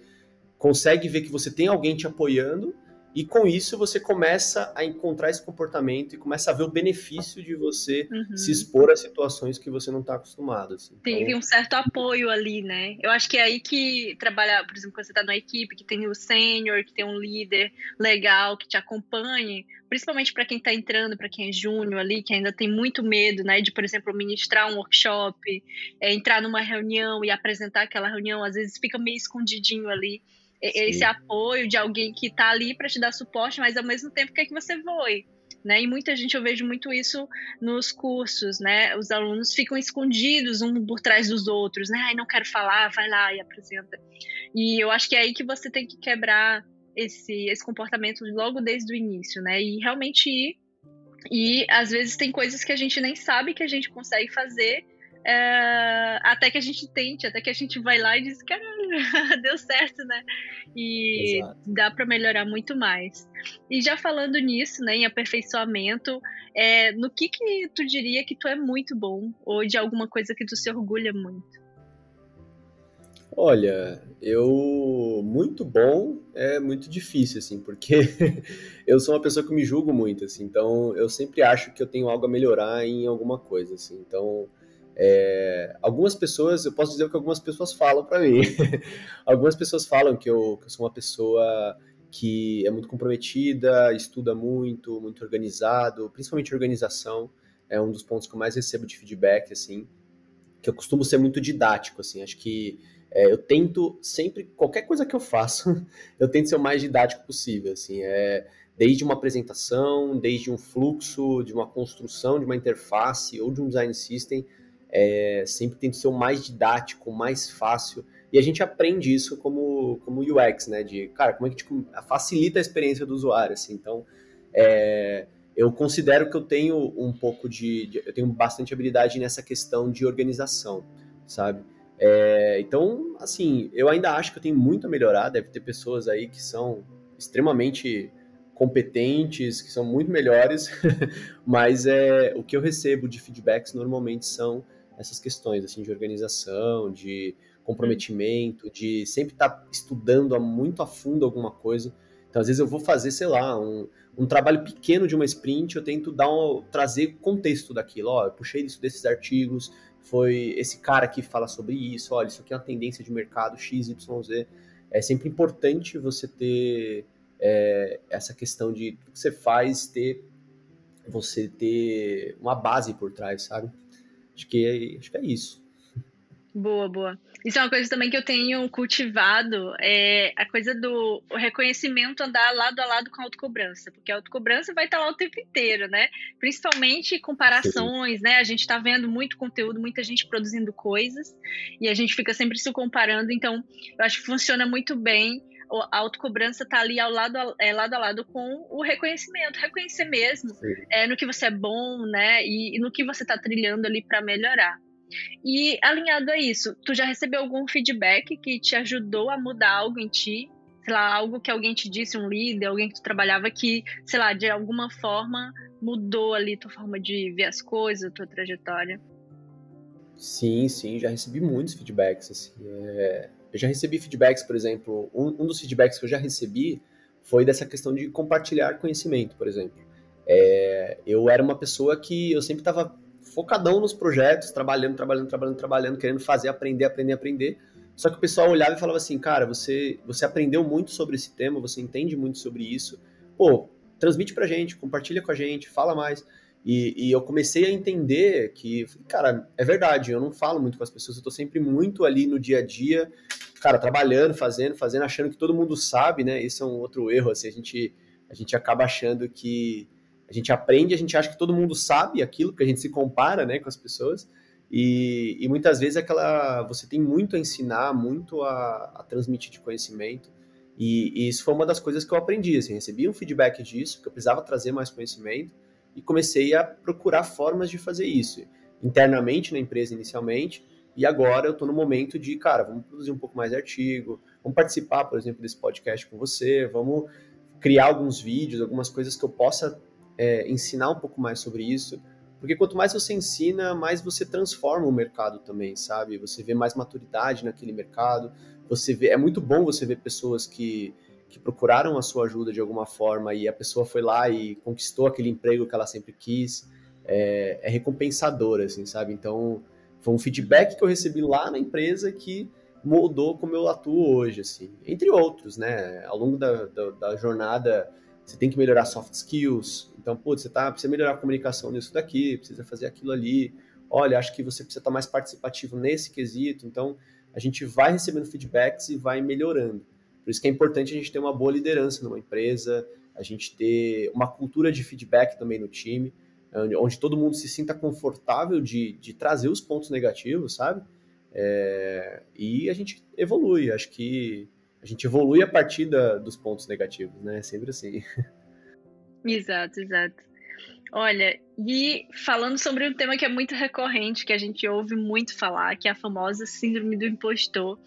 consegue ver que você tem alguém te apoiando e com isso você começa a encontrar esse comportamento e começa a ver o benefício de você uhum. se expor a situações que você não está acostumado. Assim. Tem então... um certo apoio ali, né? Eu acho que é aí que trabalhar, por exemplo, quando você está numa equipe que tem o sênior, que tem um líder legal que te acompanhe, principalmente para quem está entrando, para quem é júnior ali, que ainda tem muito medo, né, de, por exemplo, ministrar um workshop, é, entrar numa reunião e apresentar aquela reunião, às vezes fica meio escondidinho ali. Sim. esse apoio de alguém que está ali para te dar suporte, mas ao mesmo tempo quer que você voe. Né? E muita gente, eu vejo muito isso nos cursos, né? Os alunos ficam escondidos um por trás dos outros, né? Ai, não quero falar, vai lá e apresenta. E eu acho que é aí que você tem que quebrar esse, esse comportamento logo desde o início, né? E realmente ir. E às vezes tem coisas que a gente nem sabe que a gente consegue fazer é, até que a gente tente, até que a gente vai lá e diz, caralho, deu certo, né? E Exato. dá para melhorar muito mais. E já falando nisso, né, em aperfeiçoamento, é, no que que tu diria que tu é muito bom ou de alguma coisa que tu se orgulha muito? Olha, eu muito bom é muito difícil assim, porque eu sou uma pessoa que me julgo muito assim, então eu sempre acho que eu tenho algo a melhorar em alguma coisa assim. Então, é, algumas pessoas, eu posso dizer o que algumas pessoas falam para mim. algumas pessoas falam que eu, que eu, sou uma pessoa que é muito comprometida, estuda muito, muito organizado, principalmente organização é um dos pontos que eu mais recebo de feedback, assim, que eu costumo ser muito didático, assim, acho que é, eu tento sempre, qualquer coisa que eu faço, eu tento ser o mais didático possível, assim, é, desde uma apresentação, desde um fluxo, de uma construção de uma interface ou de um design system, é, sempre tento ser o mais didático, o mais fácil. E a gente aprende isso como, como UX, né? De, cara, como é que gente facilita a experiência do usuário, assim. Então, é, eu considero que eu tenho um pouco de, de, Eu tenho bastante habilidade nessa questão de organização, sabe? É, então, assim, eu ainda acho que eu tenho muito a melhorar. Deve ter pessoas aí que são extremamente competentes, que são muito melhores, mas é, o que eu recebo de feedbacks normalmente são essas questões assim de organização, de comprometimento, de sempre estar tá estudando muito a fundo alguma coisa. Então, às vezes eu vou fazer, sei lá, um, um trabalho pequeno de uma sprint, eu tento dar um, trazer contexto daquilo. Ó, eu puxei isso desses artigos, foi esse cara que fala sobre isso, olha, isso aqui é uma tendência de mercado X, Y, Z. É sempre importante você ter é, essa questão de o que você faz, ter você ter uma base por trás, sabe? Acho que é, acho que é isso. Boa, boa. Isso é uma coisa também que eu tenho cultivado, é a coisa do reconhecimento andar lado a lado com a autocobrança, porque a autocobrança vai estar lá o tempo inteiro, né? Principalmente comparações, né? A gente está vendo muito conteúdo, muita gente produzindo coisas, e a gente fica sempre se comparando, então eu acho que funciona muito bem a autocobrança tá ali ao lado, é, lado a lado com o reconhecimento, reconhecer mesmo é, no que você é bom, né, e, e no que você tá trilhando ali para melhorar. E alinhado a isso, tu já recebeu algum feedback que te ajudou a mudar algo em ti? Sei lá, algo que alguém te disse, um líder, alguém que tu trabalhava que, sei lá, de alguma forma mudou ali tua forma de ver as coisas, tua trajetória? Sim, sim, já recebi muitos feedbacks, assim, é eu já recebi feedbacks, por exemplo, um, um, dos feedbacks que eu já recebi foi dessa questão de compartilhar conhecimento, por exemplo. É, eu era uma pessoa que eu sempre estava focadão nos projetos, trabalhando, trabalhando, trabalhando, trabalhando, querendo fazer, aprender, aprender, aprender. Só que o pessoal olhava e falava assim, cara, você, você aprendeu muito sobre esse tema, você entende muito sobre isso. Pô, transmite pra gente, compartilha com a gente, fala mais. E, e, eu comecei a entender que, cara, é verdade, eu não falo muito com as pessoas, eu tô sempre muito ali no dia a dia, cara, trabalhando, fazendo, fazendo, achando que todo mundo sabe, né? Isso é um outro erro, assim, a gente, a gente acaba achando que a gente aprende, a gente acha que todo mundo sabe aquilo, porque a gente se compara, né, com as pessoas, e, e muitas vezes aquela, você tem muito a ensinar, muito a, a transmitir de conhecimento, e, e, isso foi uma das coisas que eu aprendi, assim, recebi um feedback disso, que eu precisava trazer mais conhecimento, e comecei a procurar formas de fazer isso, internamente na empresa inicialmente, e agora eu estou no momento de, cara, vamos produzir um pouco mais de artigo, vamos participar, por exemplo, desse podcast com você, vamos criar alguns vídeos, algumas coisas que eu possa é, ensinar um pouco mais sobre isso. Porque quanto mais você ensina, mais você transforma o mercado também, sabe? Você vê mais maturidade naquele mercado. Você vê, é muito bom você ver pessoas que, que procuraram a sua ajuda de alguma forma e a pessoa foi lá e conquistou aquele emprego que ela sempre quis. É, é recompensador, assim, sabe? Então, foi um feedback que eu recebi lá na empresa que moldou como eu atuo hoje, assim. Entre outros, né? Ao longo da, da, da jornada, você tem que melhorar soft skills. Então, putz, você tá, precisa melhorar a comunicação nisso daqui, precisa fazer aquilo ali. Olha, acho que você precisa estar mais participativo nesse quesito. Então, a gente vai recebendo feedbacks e vai melhorando. Por isso que é importante a gente ter uma boa liderança numa empresa, a gente ter uma cultura de feedback também no time onde todo mundo se sinta confortável de, de trazer os pontos negativos, sabe? É, e a gente evolui. Acho que a gente evolui a partir da, dos pontos negativos, né? É sempre assim. Exato, exato. Olha, e falando sobre um tema que é muito recorrente, que a gente ouve muito falar, que é a famosa síndrome do impostor.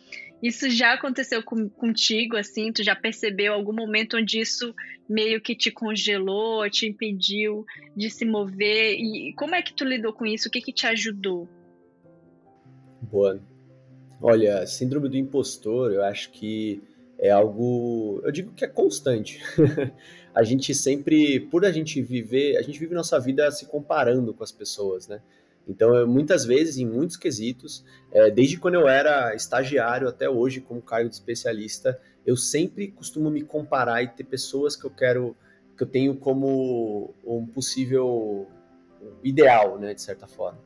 Isso já aconteceu com, contigo, assim? Tu já percebeu algum momento onde isso meio que te congelou, te impediu de se mover? E como é que tu lidou com isso? O que que te ajudou? Boa. Olha, síndrome do impostor, eu acho que é algo, eu digo que é constante. a gente sempre, por a gente viver, a gente vive nossa vida se comparando com as pessoas, né? Então, eu, muitas vezes, em muitos quesitos, é, desde quando eu era estagiário até hoje, como cargo de especialista, eu sempre costumo me comparar e ter pessoas que eu quero, que eu tenho como um possível ideal, né, de certa forma.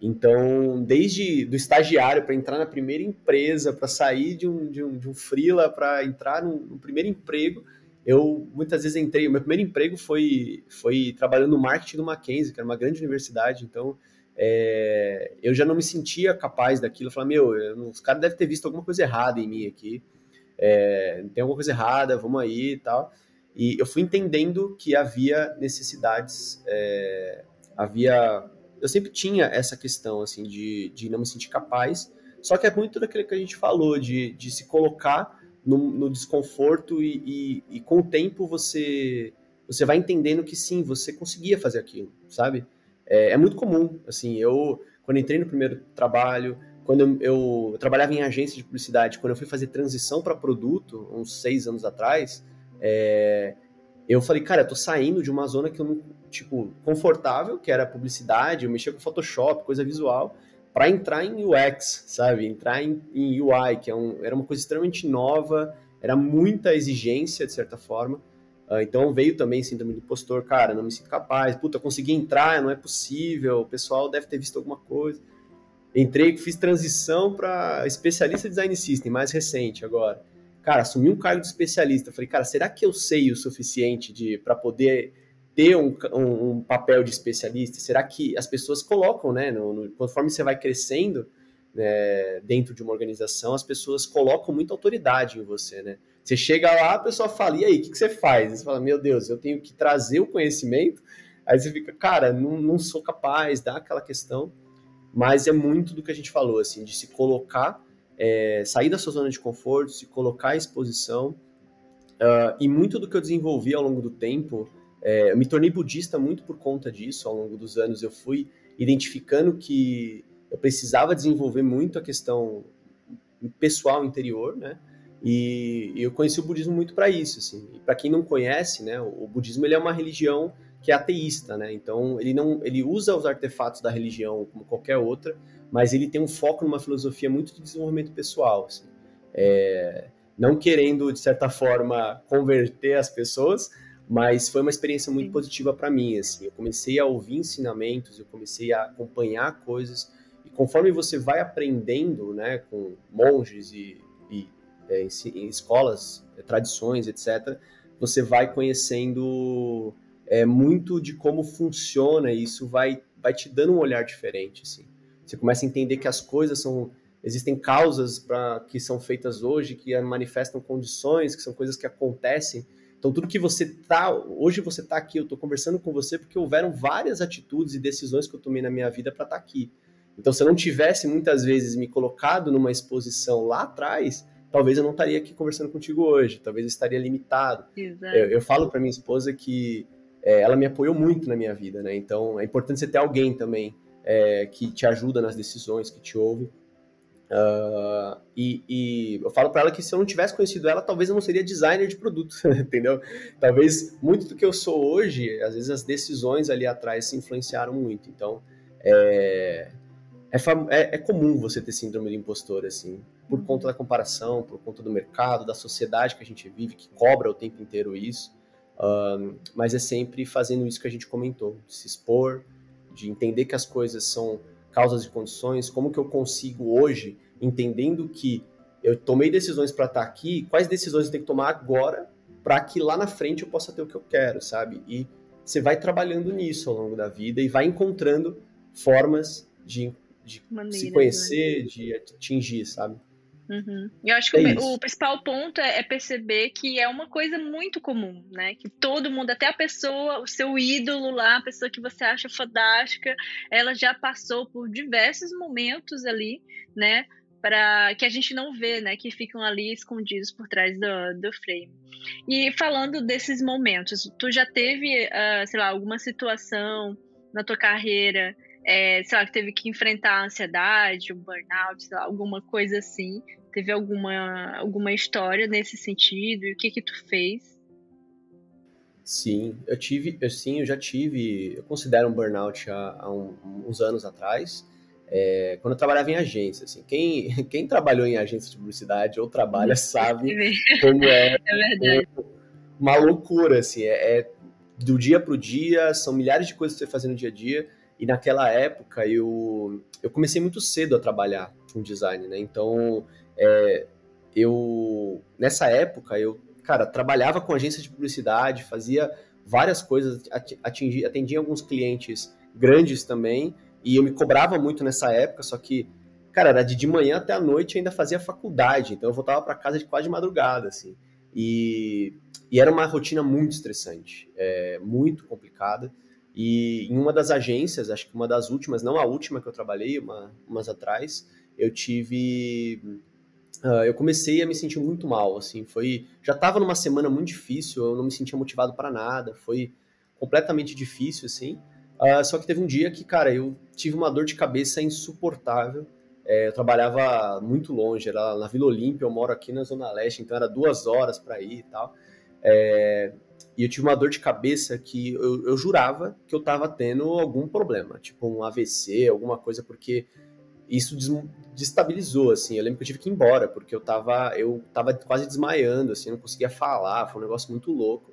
Então, desde do estagiário para entrar na primeira empresa, para sair de um, de um, de um freela, para entrar no, no, primeiro emprego, eu muitas vezes entrei. O meu primeiro emprego foi, foi trabalhando no marketing do Mackenzie, que era uma grande universidade. Então, é, eu já não me sentia capaz daquilo. Eu falei, meu, eu, os caras devem ter visto alguma coisa errada em mim aqui. É, tem alguma coisa errada, vamos aí e tal. E eu fui entendendo que havia necessidades, é, havia eu sempre tinha essa questão, assim, de, de não me sentir capaz. Só que é muito daquilo que a gente falou, de, de se colocar no, no desconforto e, e, e, com o tempo você, você vai entendendo que sim, você conseguia fazer aquilo, sabe? É, é muito comum, assim, eu, quando entrei no primeiro trabalho, quando eu, eu, trabalhava em agência de publicidade, quando eu fui fazer transição para produto, uns seis anos atrás, é, eu falei, cara, eu tô saindo de uma zona que eu não, tipo, confortável, que era publicidade, eu mexia com Photoshop, coisa visual, para entrar em UX, sabe? Entrar em, em UI, que é um, era uma coisa extremamente nova, era muita exigência, de certa forma. Uh, então veio também síndrome do impostor, cara, não me sinto capaz, puta, consegui entrar, não é possível, o pessoal deve ter visto alguma coisa. Entrei, fiz transição para especialista design system, mais recente agora cara, assumi um cargo de especialista. Falei, cara, será que eu sei o suficiente de para poder ter um, um, um, papel de especialista? Será que as pessoas colocam, né, no, no, conforme você vai crescendo né, dentro de uma organização, as pessoas colocam muita autoridade em você, né? Você chega lá, a pessoa fala, e aí, o que, que você faz? Você fala, meu Deus, eu tenho que trazer o conhecimento. Aí você fica, cara, não, não sou capaz, dá aquela questão. Mas é muito do que a gente falou, assim, de se colocar é, sair da sua zona de conforto, se colocar à exposição. Uh, e muito do que eu desenvolvi ao longo do tempo, é, eu me tornei budista muito por conta disso. Ao longo dos anos, eu fui identificando que eu precisava desenvolver muito a questão pessoal interior, né? E, eu conheci o budismo muito para isso, assim. para quem não conhece, né, o, o budismo ele é uma religião que é ateísta, né? Então ele não ele usa os artefatos da religião como qualquer outra, mas ele tem um foco numa filosofia muito de desenvolvimento pessoal, assim. É, não querendo de certa forma converter as pessoas, mas foi uma experiência muito positiva para mim, assim. Eu comecei a ouvir ensinamentos, eu comecei a acompanhar coisas e conforme você vai aprendendo, né, com monges e, e é, em, em, escolas, é, tradições, etc, você vai conhecendo é, muito de como funciona e isso vai, vai te dando um olhar diferente, assim. Você começa a entender que as coisas são existem causas para que são feitas hoje que manifestam condições, que são coisas que acontecem. Então tudo que você tá, hoje você está aqui, eu estou conversando com você porque houveram várias atitudes e decisões que eu tomei na minha vida para estar tá aqui. Então se eu não tivesse muitas vezes me colocado numa exposição lá atrás, talvez eu não estaria aqui conversando contigo hoje, talvez eu estaria limitado. Eu, eu, falo para minha esposa que é, ela me apoiou muito na minha vida, né? Então é importante você ter alguém também é, que te ajuda nas decisões, que te ouve. Uh, e, e, eu falo para ela que se eu não tivesse conhecido ela, talvez eu não seria designer de produto, entendeu? Talvez muito do que eu sou hoje, às vezes as decisões ali atrás se influenciaram muito. Então, é, é, é, é comum você ter síndrome de impostor, assim, por conta da comparação, por conta do mercado, da sociedade que a gente vive, que cobra o tempo inteiro isso. Um, mas é sempre fazendo isso que a gente comentou, de se expor, de entender que as coisas são causas e condições, como que eu consigo hoje, entendendo que eu tomei decisões para estar tá aqui, quais decisões eu tenho que tomar agora para que lá na frente eu possa ter o que eu quero, sabe? E você vai trabalhando nisso ao longo da vida e vai encontrando formas de, de se conhecer, né? de atingir, sabe? Uhum. Eu acho que é o, o, principal ponto é, é, perceber que é uma coisa muito comum, né? Que todo mundo, até a pessoa, o seu ídolo lá, a pessoa que você acha fantástica, ela já passou por diversos momentos ali, né? Para que a gente não vê, né? Que ficam ali escondidos por trás do, do frame. E falando desses momentos, tu já teve, uh, sei lá, alguma situação na tua carreira é, sei lá, que teve que enfrentar a ansiedade, o burnout, lá, alguma coisa assim. Teve alguma, alguma história nesse sentido? E o que que tu fez? Sim, eu tive, eu, sim, eu já tive, eu considero um burnout há, há um, uns anos atrás, é, quando eu trabalhava em agência, assim, quem, quem trabalhou em agência de publicidade ou trabalha sabe como é, é uma loucura, assim, é, é do dia para o dia, são milhares de coisas que você faz no dia a dia, e naquela época eu, eu comecei muito cedo a trabalhar com design, né? Então, é, eu nessa época eu, cara, trabalhava com agência de publicidade, fazia várias coisas, atingi, atendia alguns clientes grandes também, e eu me cobrava muito nessa época, só que, cara, era de, de manhã até a noite ainda fazia faculdade, então eu voltava para casa de quase de madrugada, assim. E, e era uma rotina muito estressante, é, muito complicada. E em uma das agências, acho que uma das últimas, não a última que eu trabalhei, uma, umas atrás, eu tive. Uh, eu comecei a me sentir muito mal, assim, foi. Já estava numa semana muito difícil, eu não me sentia motivado para nada, foi completamente difícil, assim. Uh, só que teve um dia que, cara, eu tive uma dor de cabeça insuportável. É, eu trabalhava muito longe, era na Vila Olímpia, eu moro aqui na Zona Leste, então era duas horas para ir e tal. É, e eu tive uma dor de cabeça que eu, eu jurava que eu estava tendo algum problema, tipo um AVC, alguma coisa, porque isso destabilizou, assim. Eu lembro que eu tive que ir embora, porque eu tava, eu tava quase desmaiando, assim, não conseguia falar, foi um negócio muito louco.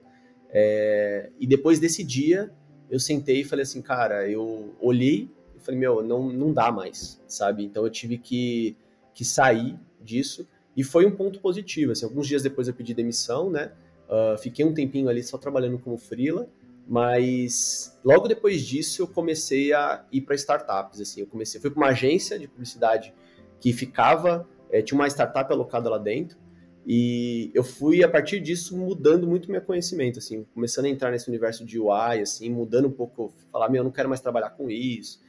É, e depois desse dia, eu sentei e falei assim, cara, eu olhei e falei, meu, não, não dá mais, sabe? Então eu tive que, que sair disso. E foi um ponto positivo, assim, alguns dias depois eu pedi demissão, né? Uh, fiquei um tempinho ali só trabalhando como freela, mas logo depois disso eu comecei a ir para startups. Assim, eu comecei, fui para uma agência de publicidade que ficava, é, tinha uma startup alocada lá dentro, e eu fui a partir disso mudando muito meu conhecimento, assim, começando a entrar nesse universo de UI, assim, mudando um pouco, falar, meu, eu não quero mais trabalhar com isso.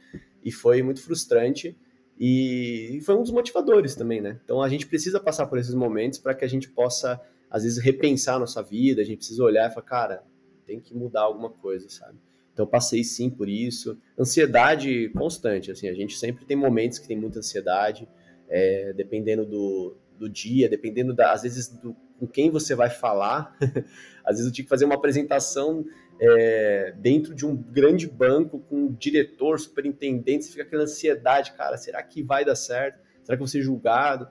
E foi muito frustrante e foi um dos motivadores também, né? Então a gente precisa passar por esses momentos para que a gente possa às vezes, repensar a nossa vida, a gente precisa olhar e falar, cara, tem que mudar alguma coisa, sabe? Então, passei sim por isso. Ansiedade constante, assim, a gente sempre tem momentos que tem muita ansiedade, é, dependendo do, do dia, dependendo, da, às vezes, do, com quem você vai falar. às vezes, eu tinha que fazer uma apresentação é, dentro de um grande banco com um diretor, superintendente, você fica aquela ansiedade, cara, será que vai dar certo? Será que eu vou ser julgado?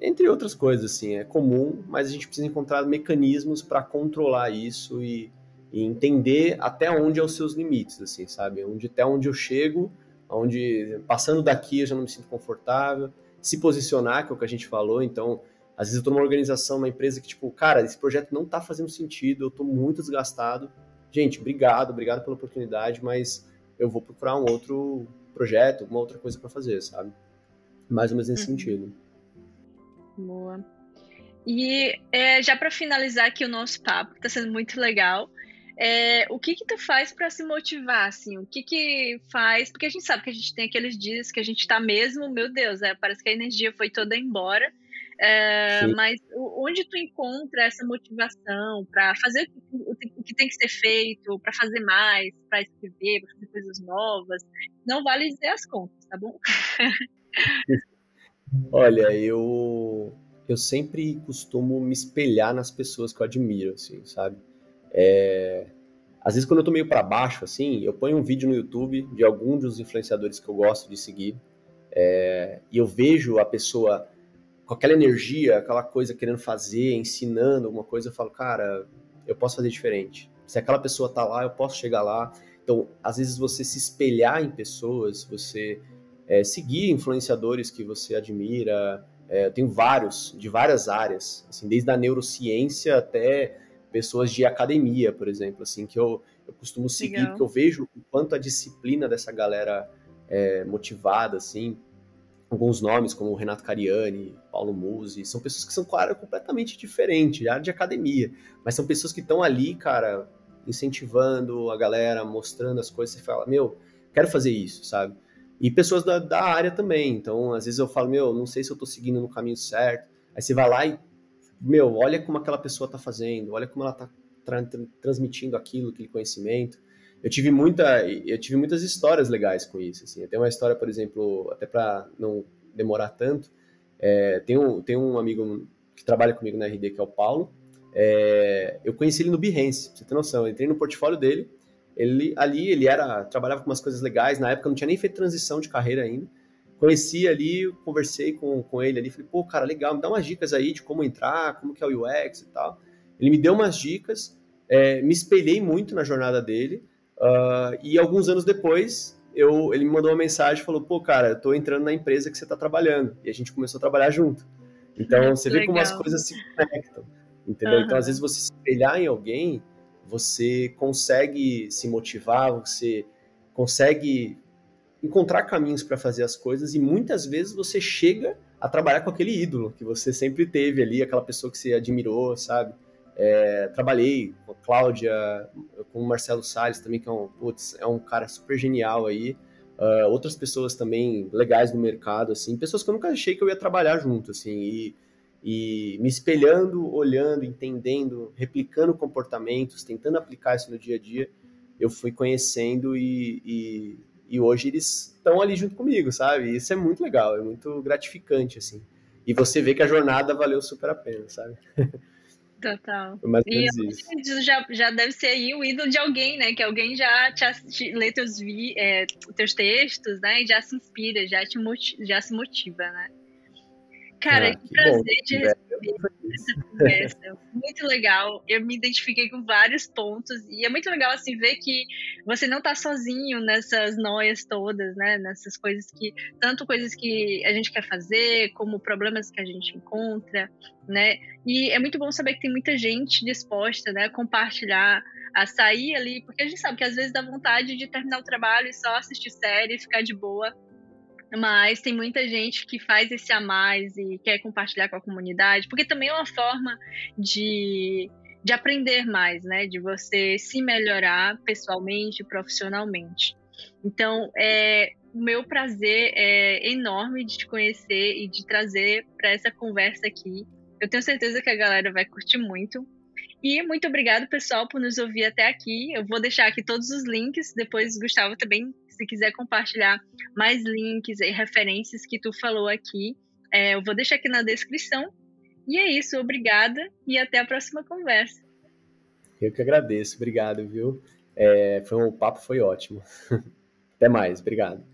Entre outras coisas, assim, é comum, mas a gente precisa encontrar mecanismos para controlar isso e, e, entender até onde é os seus limites, assim, sabe? Onde, até onde eu chego, onde passando daqui eu já não me sinto confortável, se posicionar, que é o que a gente falou, então, às vezes eu estou numa organização, uma empresa que, tipo, cara, esse projeto não está fazendo sentido, eu estou muito desgastado. Gente, obrigado, obrigado pela oportunidade, mas eu vou procurar um outro projeto, uma outra coisa para fazer, sabe? Mais ou menos nesse uhum. sentido. Boa. E é, já para finalizar aqui o nosso papo, que tá sendo muito legal, é, o que que tu faz para se motivar, assim? O que que faz? Porque a gente sabe que a gente tem aqueles dias que a gente tá mesmo, meu Deus, é, parece que a energia foi toda embora. É, mas onde tu encontra essa motivação para fazer o, que tem que ser feito, para fazer mais, para escrever, para fazer coisas novas? Não vale dizer as contas, tá bom? Olha, eu eu sempre costumo me espelhar nas pessoas que eu admiro, assim, sabe? É... Às vezes quando eu tô meio para baixo, assim, eu ponho um vídeo no YouTube de algum dos influenciadores que eu gosto de seguir é... e eu vejo a pessoa com aquela energia, aquela coisa querendo fazer, ensinando alguma coisa, eu falo, cara, eu posso fazer diferente. Se aquela pessoa tá lá, eu posso chegar lá. Então, às vezes você se espelhar em pessoas, você é, seguir influenciadores que você admira. É, eu tenho vários, de várias áreas, assim, desde a neurociência até pessoas de academia, por exemplo, assim, que eu, eu costumo seguir, Legal. porque eu vejo o quanto a disciplina dessa galera é motivada, assim. alguns nomes como Renato Cariani, Paulo Musi, são pessoas que são, claro, completamente diferentes, área de academia, mas são pessoas que estão ali, cara, incentivando a galera, mostrando as coisas, você fala, meu, quero fazer isso, sabe? E pessoas da, da área também, então às vezes eu falo, meu, não sei se eu tô seguindo no caminho certo, aí você vai lá e, meu, olha como aquela pessoa tá fazendo, olha como ela tá tra transmitindo aquilo, aquele conhecimento, eu tive muita eu tive muitas histórias legais com isso assim. Tem uma história por exemplo até para não demorar tanto é, tem um tem um amigo que trabalha comigo na RD que é o Paulo. É, eu conheci ele no Behance pra você ter noção. Eu entrei no portfólio dele ele ali ele era trabalhava com umas coisas legais na época não tinha nem feito transição de carreira ainda conheci ali conversei com, com ele ali falei pô cara legal me dá umas dicas aí de como entrar como que é o UX e tal ele me deu umas dicas é, me espelhei muito na jornada dele Uh, e alguns anos depois, eu, ele me mandou uma mensagem falou: pô, cara, eu tô entrando na empresa que você tá trabalhando. E a gente começou a trabalhar junto. Então, você vê como as coisas se conectam, entendeu? Uhum. Então, às vezes, você se espelhar em alguém, você consegue se motivar, você consegue encontrar caminhos para fazer as coisas e muitas vezes você chega a trabalhar com aquele ídolo que você sempre teve ali, aquela pessoa que você admirou, sabe? É, trabalhei com a Cláudia, com o Marcelo Salles também, que é um, putz, é um cara super genial aí. Uh, outras pessoas também legais no mercado, assim, pessoas que eu nunca achei que eu ia trabalhar junto, assim, e, e me espelhando, olhando, entendendo, replicando comportamentos, tentando aplicar isso no dia a dia, eu fui conhecendo e, e, e hoje eles estão ali junto comigo, sabe? Isso é muito legal, é muito gratificante, assim. E você vê que a jornada valeu super a pena, sabe? Total. e isso já, já deve ser aí o ídolo de alguém, né? Que alguém já te, lê teus, vi, é, teus textos, né? E já se inspira, já, te, já se motiva, né? Cara, ah, que, prazer de receber essa conversa. muito legal. Eu me identifiquei com vários pontos. E é muito legal, assim, ver que você não tá sozinho nessas noias todas, né? Nessas coisas que... Tanto coisas que a gente quer fazer, como problemas que a gente encontra, né? E é muito bom saber que tem muita gente disposta, né? A compartilhar a sair ali, porque a gente sabe que às vezes dá vontade de terminar o trabalho e só assistir série, ficar de boa mas tem muita gente que faz esse a mais e quer compartilhar com a comunidade, porque também é uma forma de, de aprender mais, né? De você se melhorar pessoalmente, profissionalmente. Então, é, o meu prazer é enorme de te conhecer e de trazer para essa conversa aqui. Eu tenho certeza que a galera vai curtir muito. E muito obrigado, pessoal, por nos ouvir até aqui. Eu vou deixar aqui todos os links. Depois, Gustavo também se quiser compartilhar mais links e referências que tu falou aqui, é, eu vou deixar aqui na descrição. E é isso, obrigada e até a próxima conversa. Eu que agradeço, obrigado, viu? É, foi o papo foi ótimo. até mais, obrigado.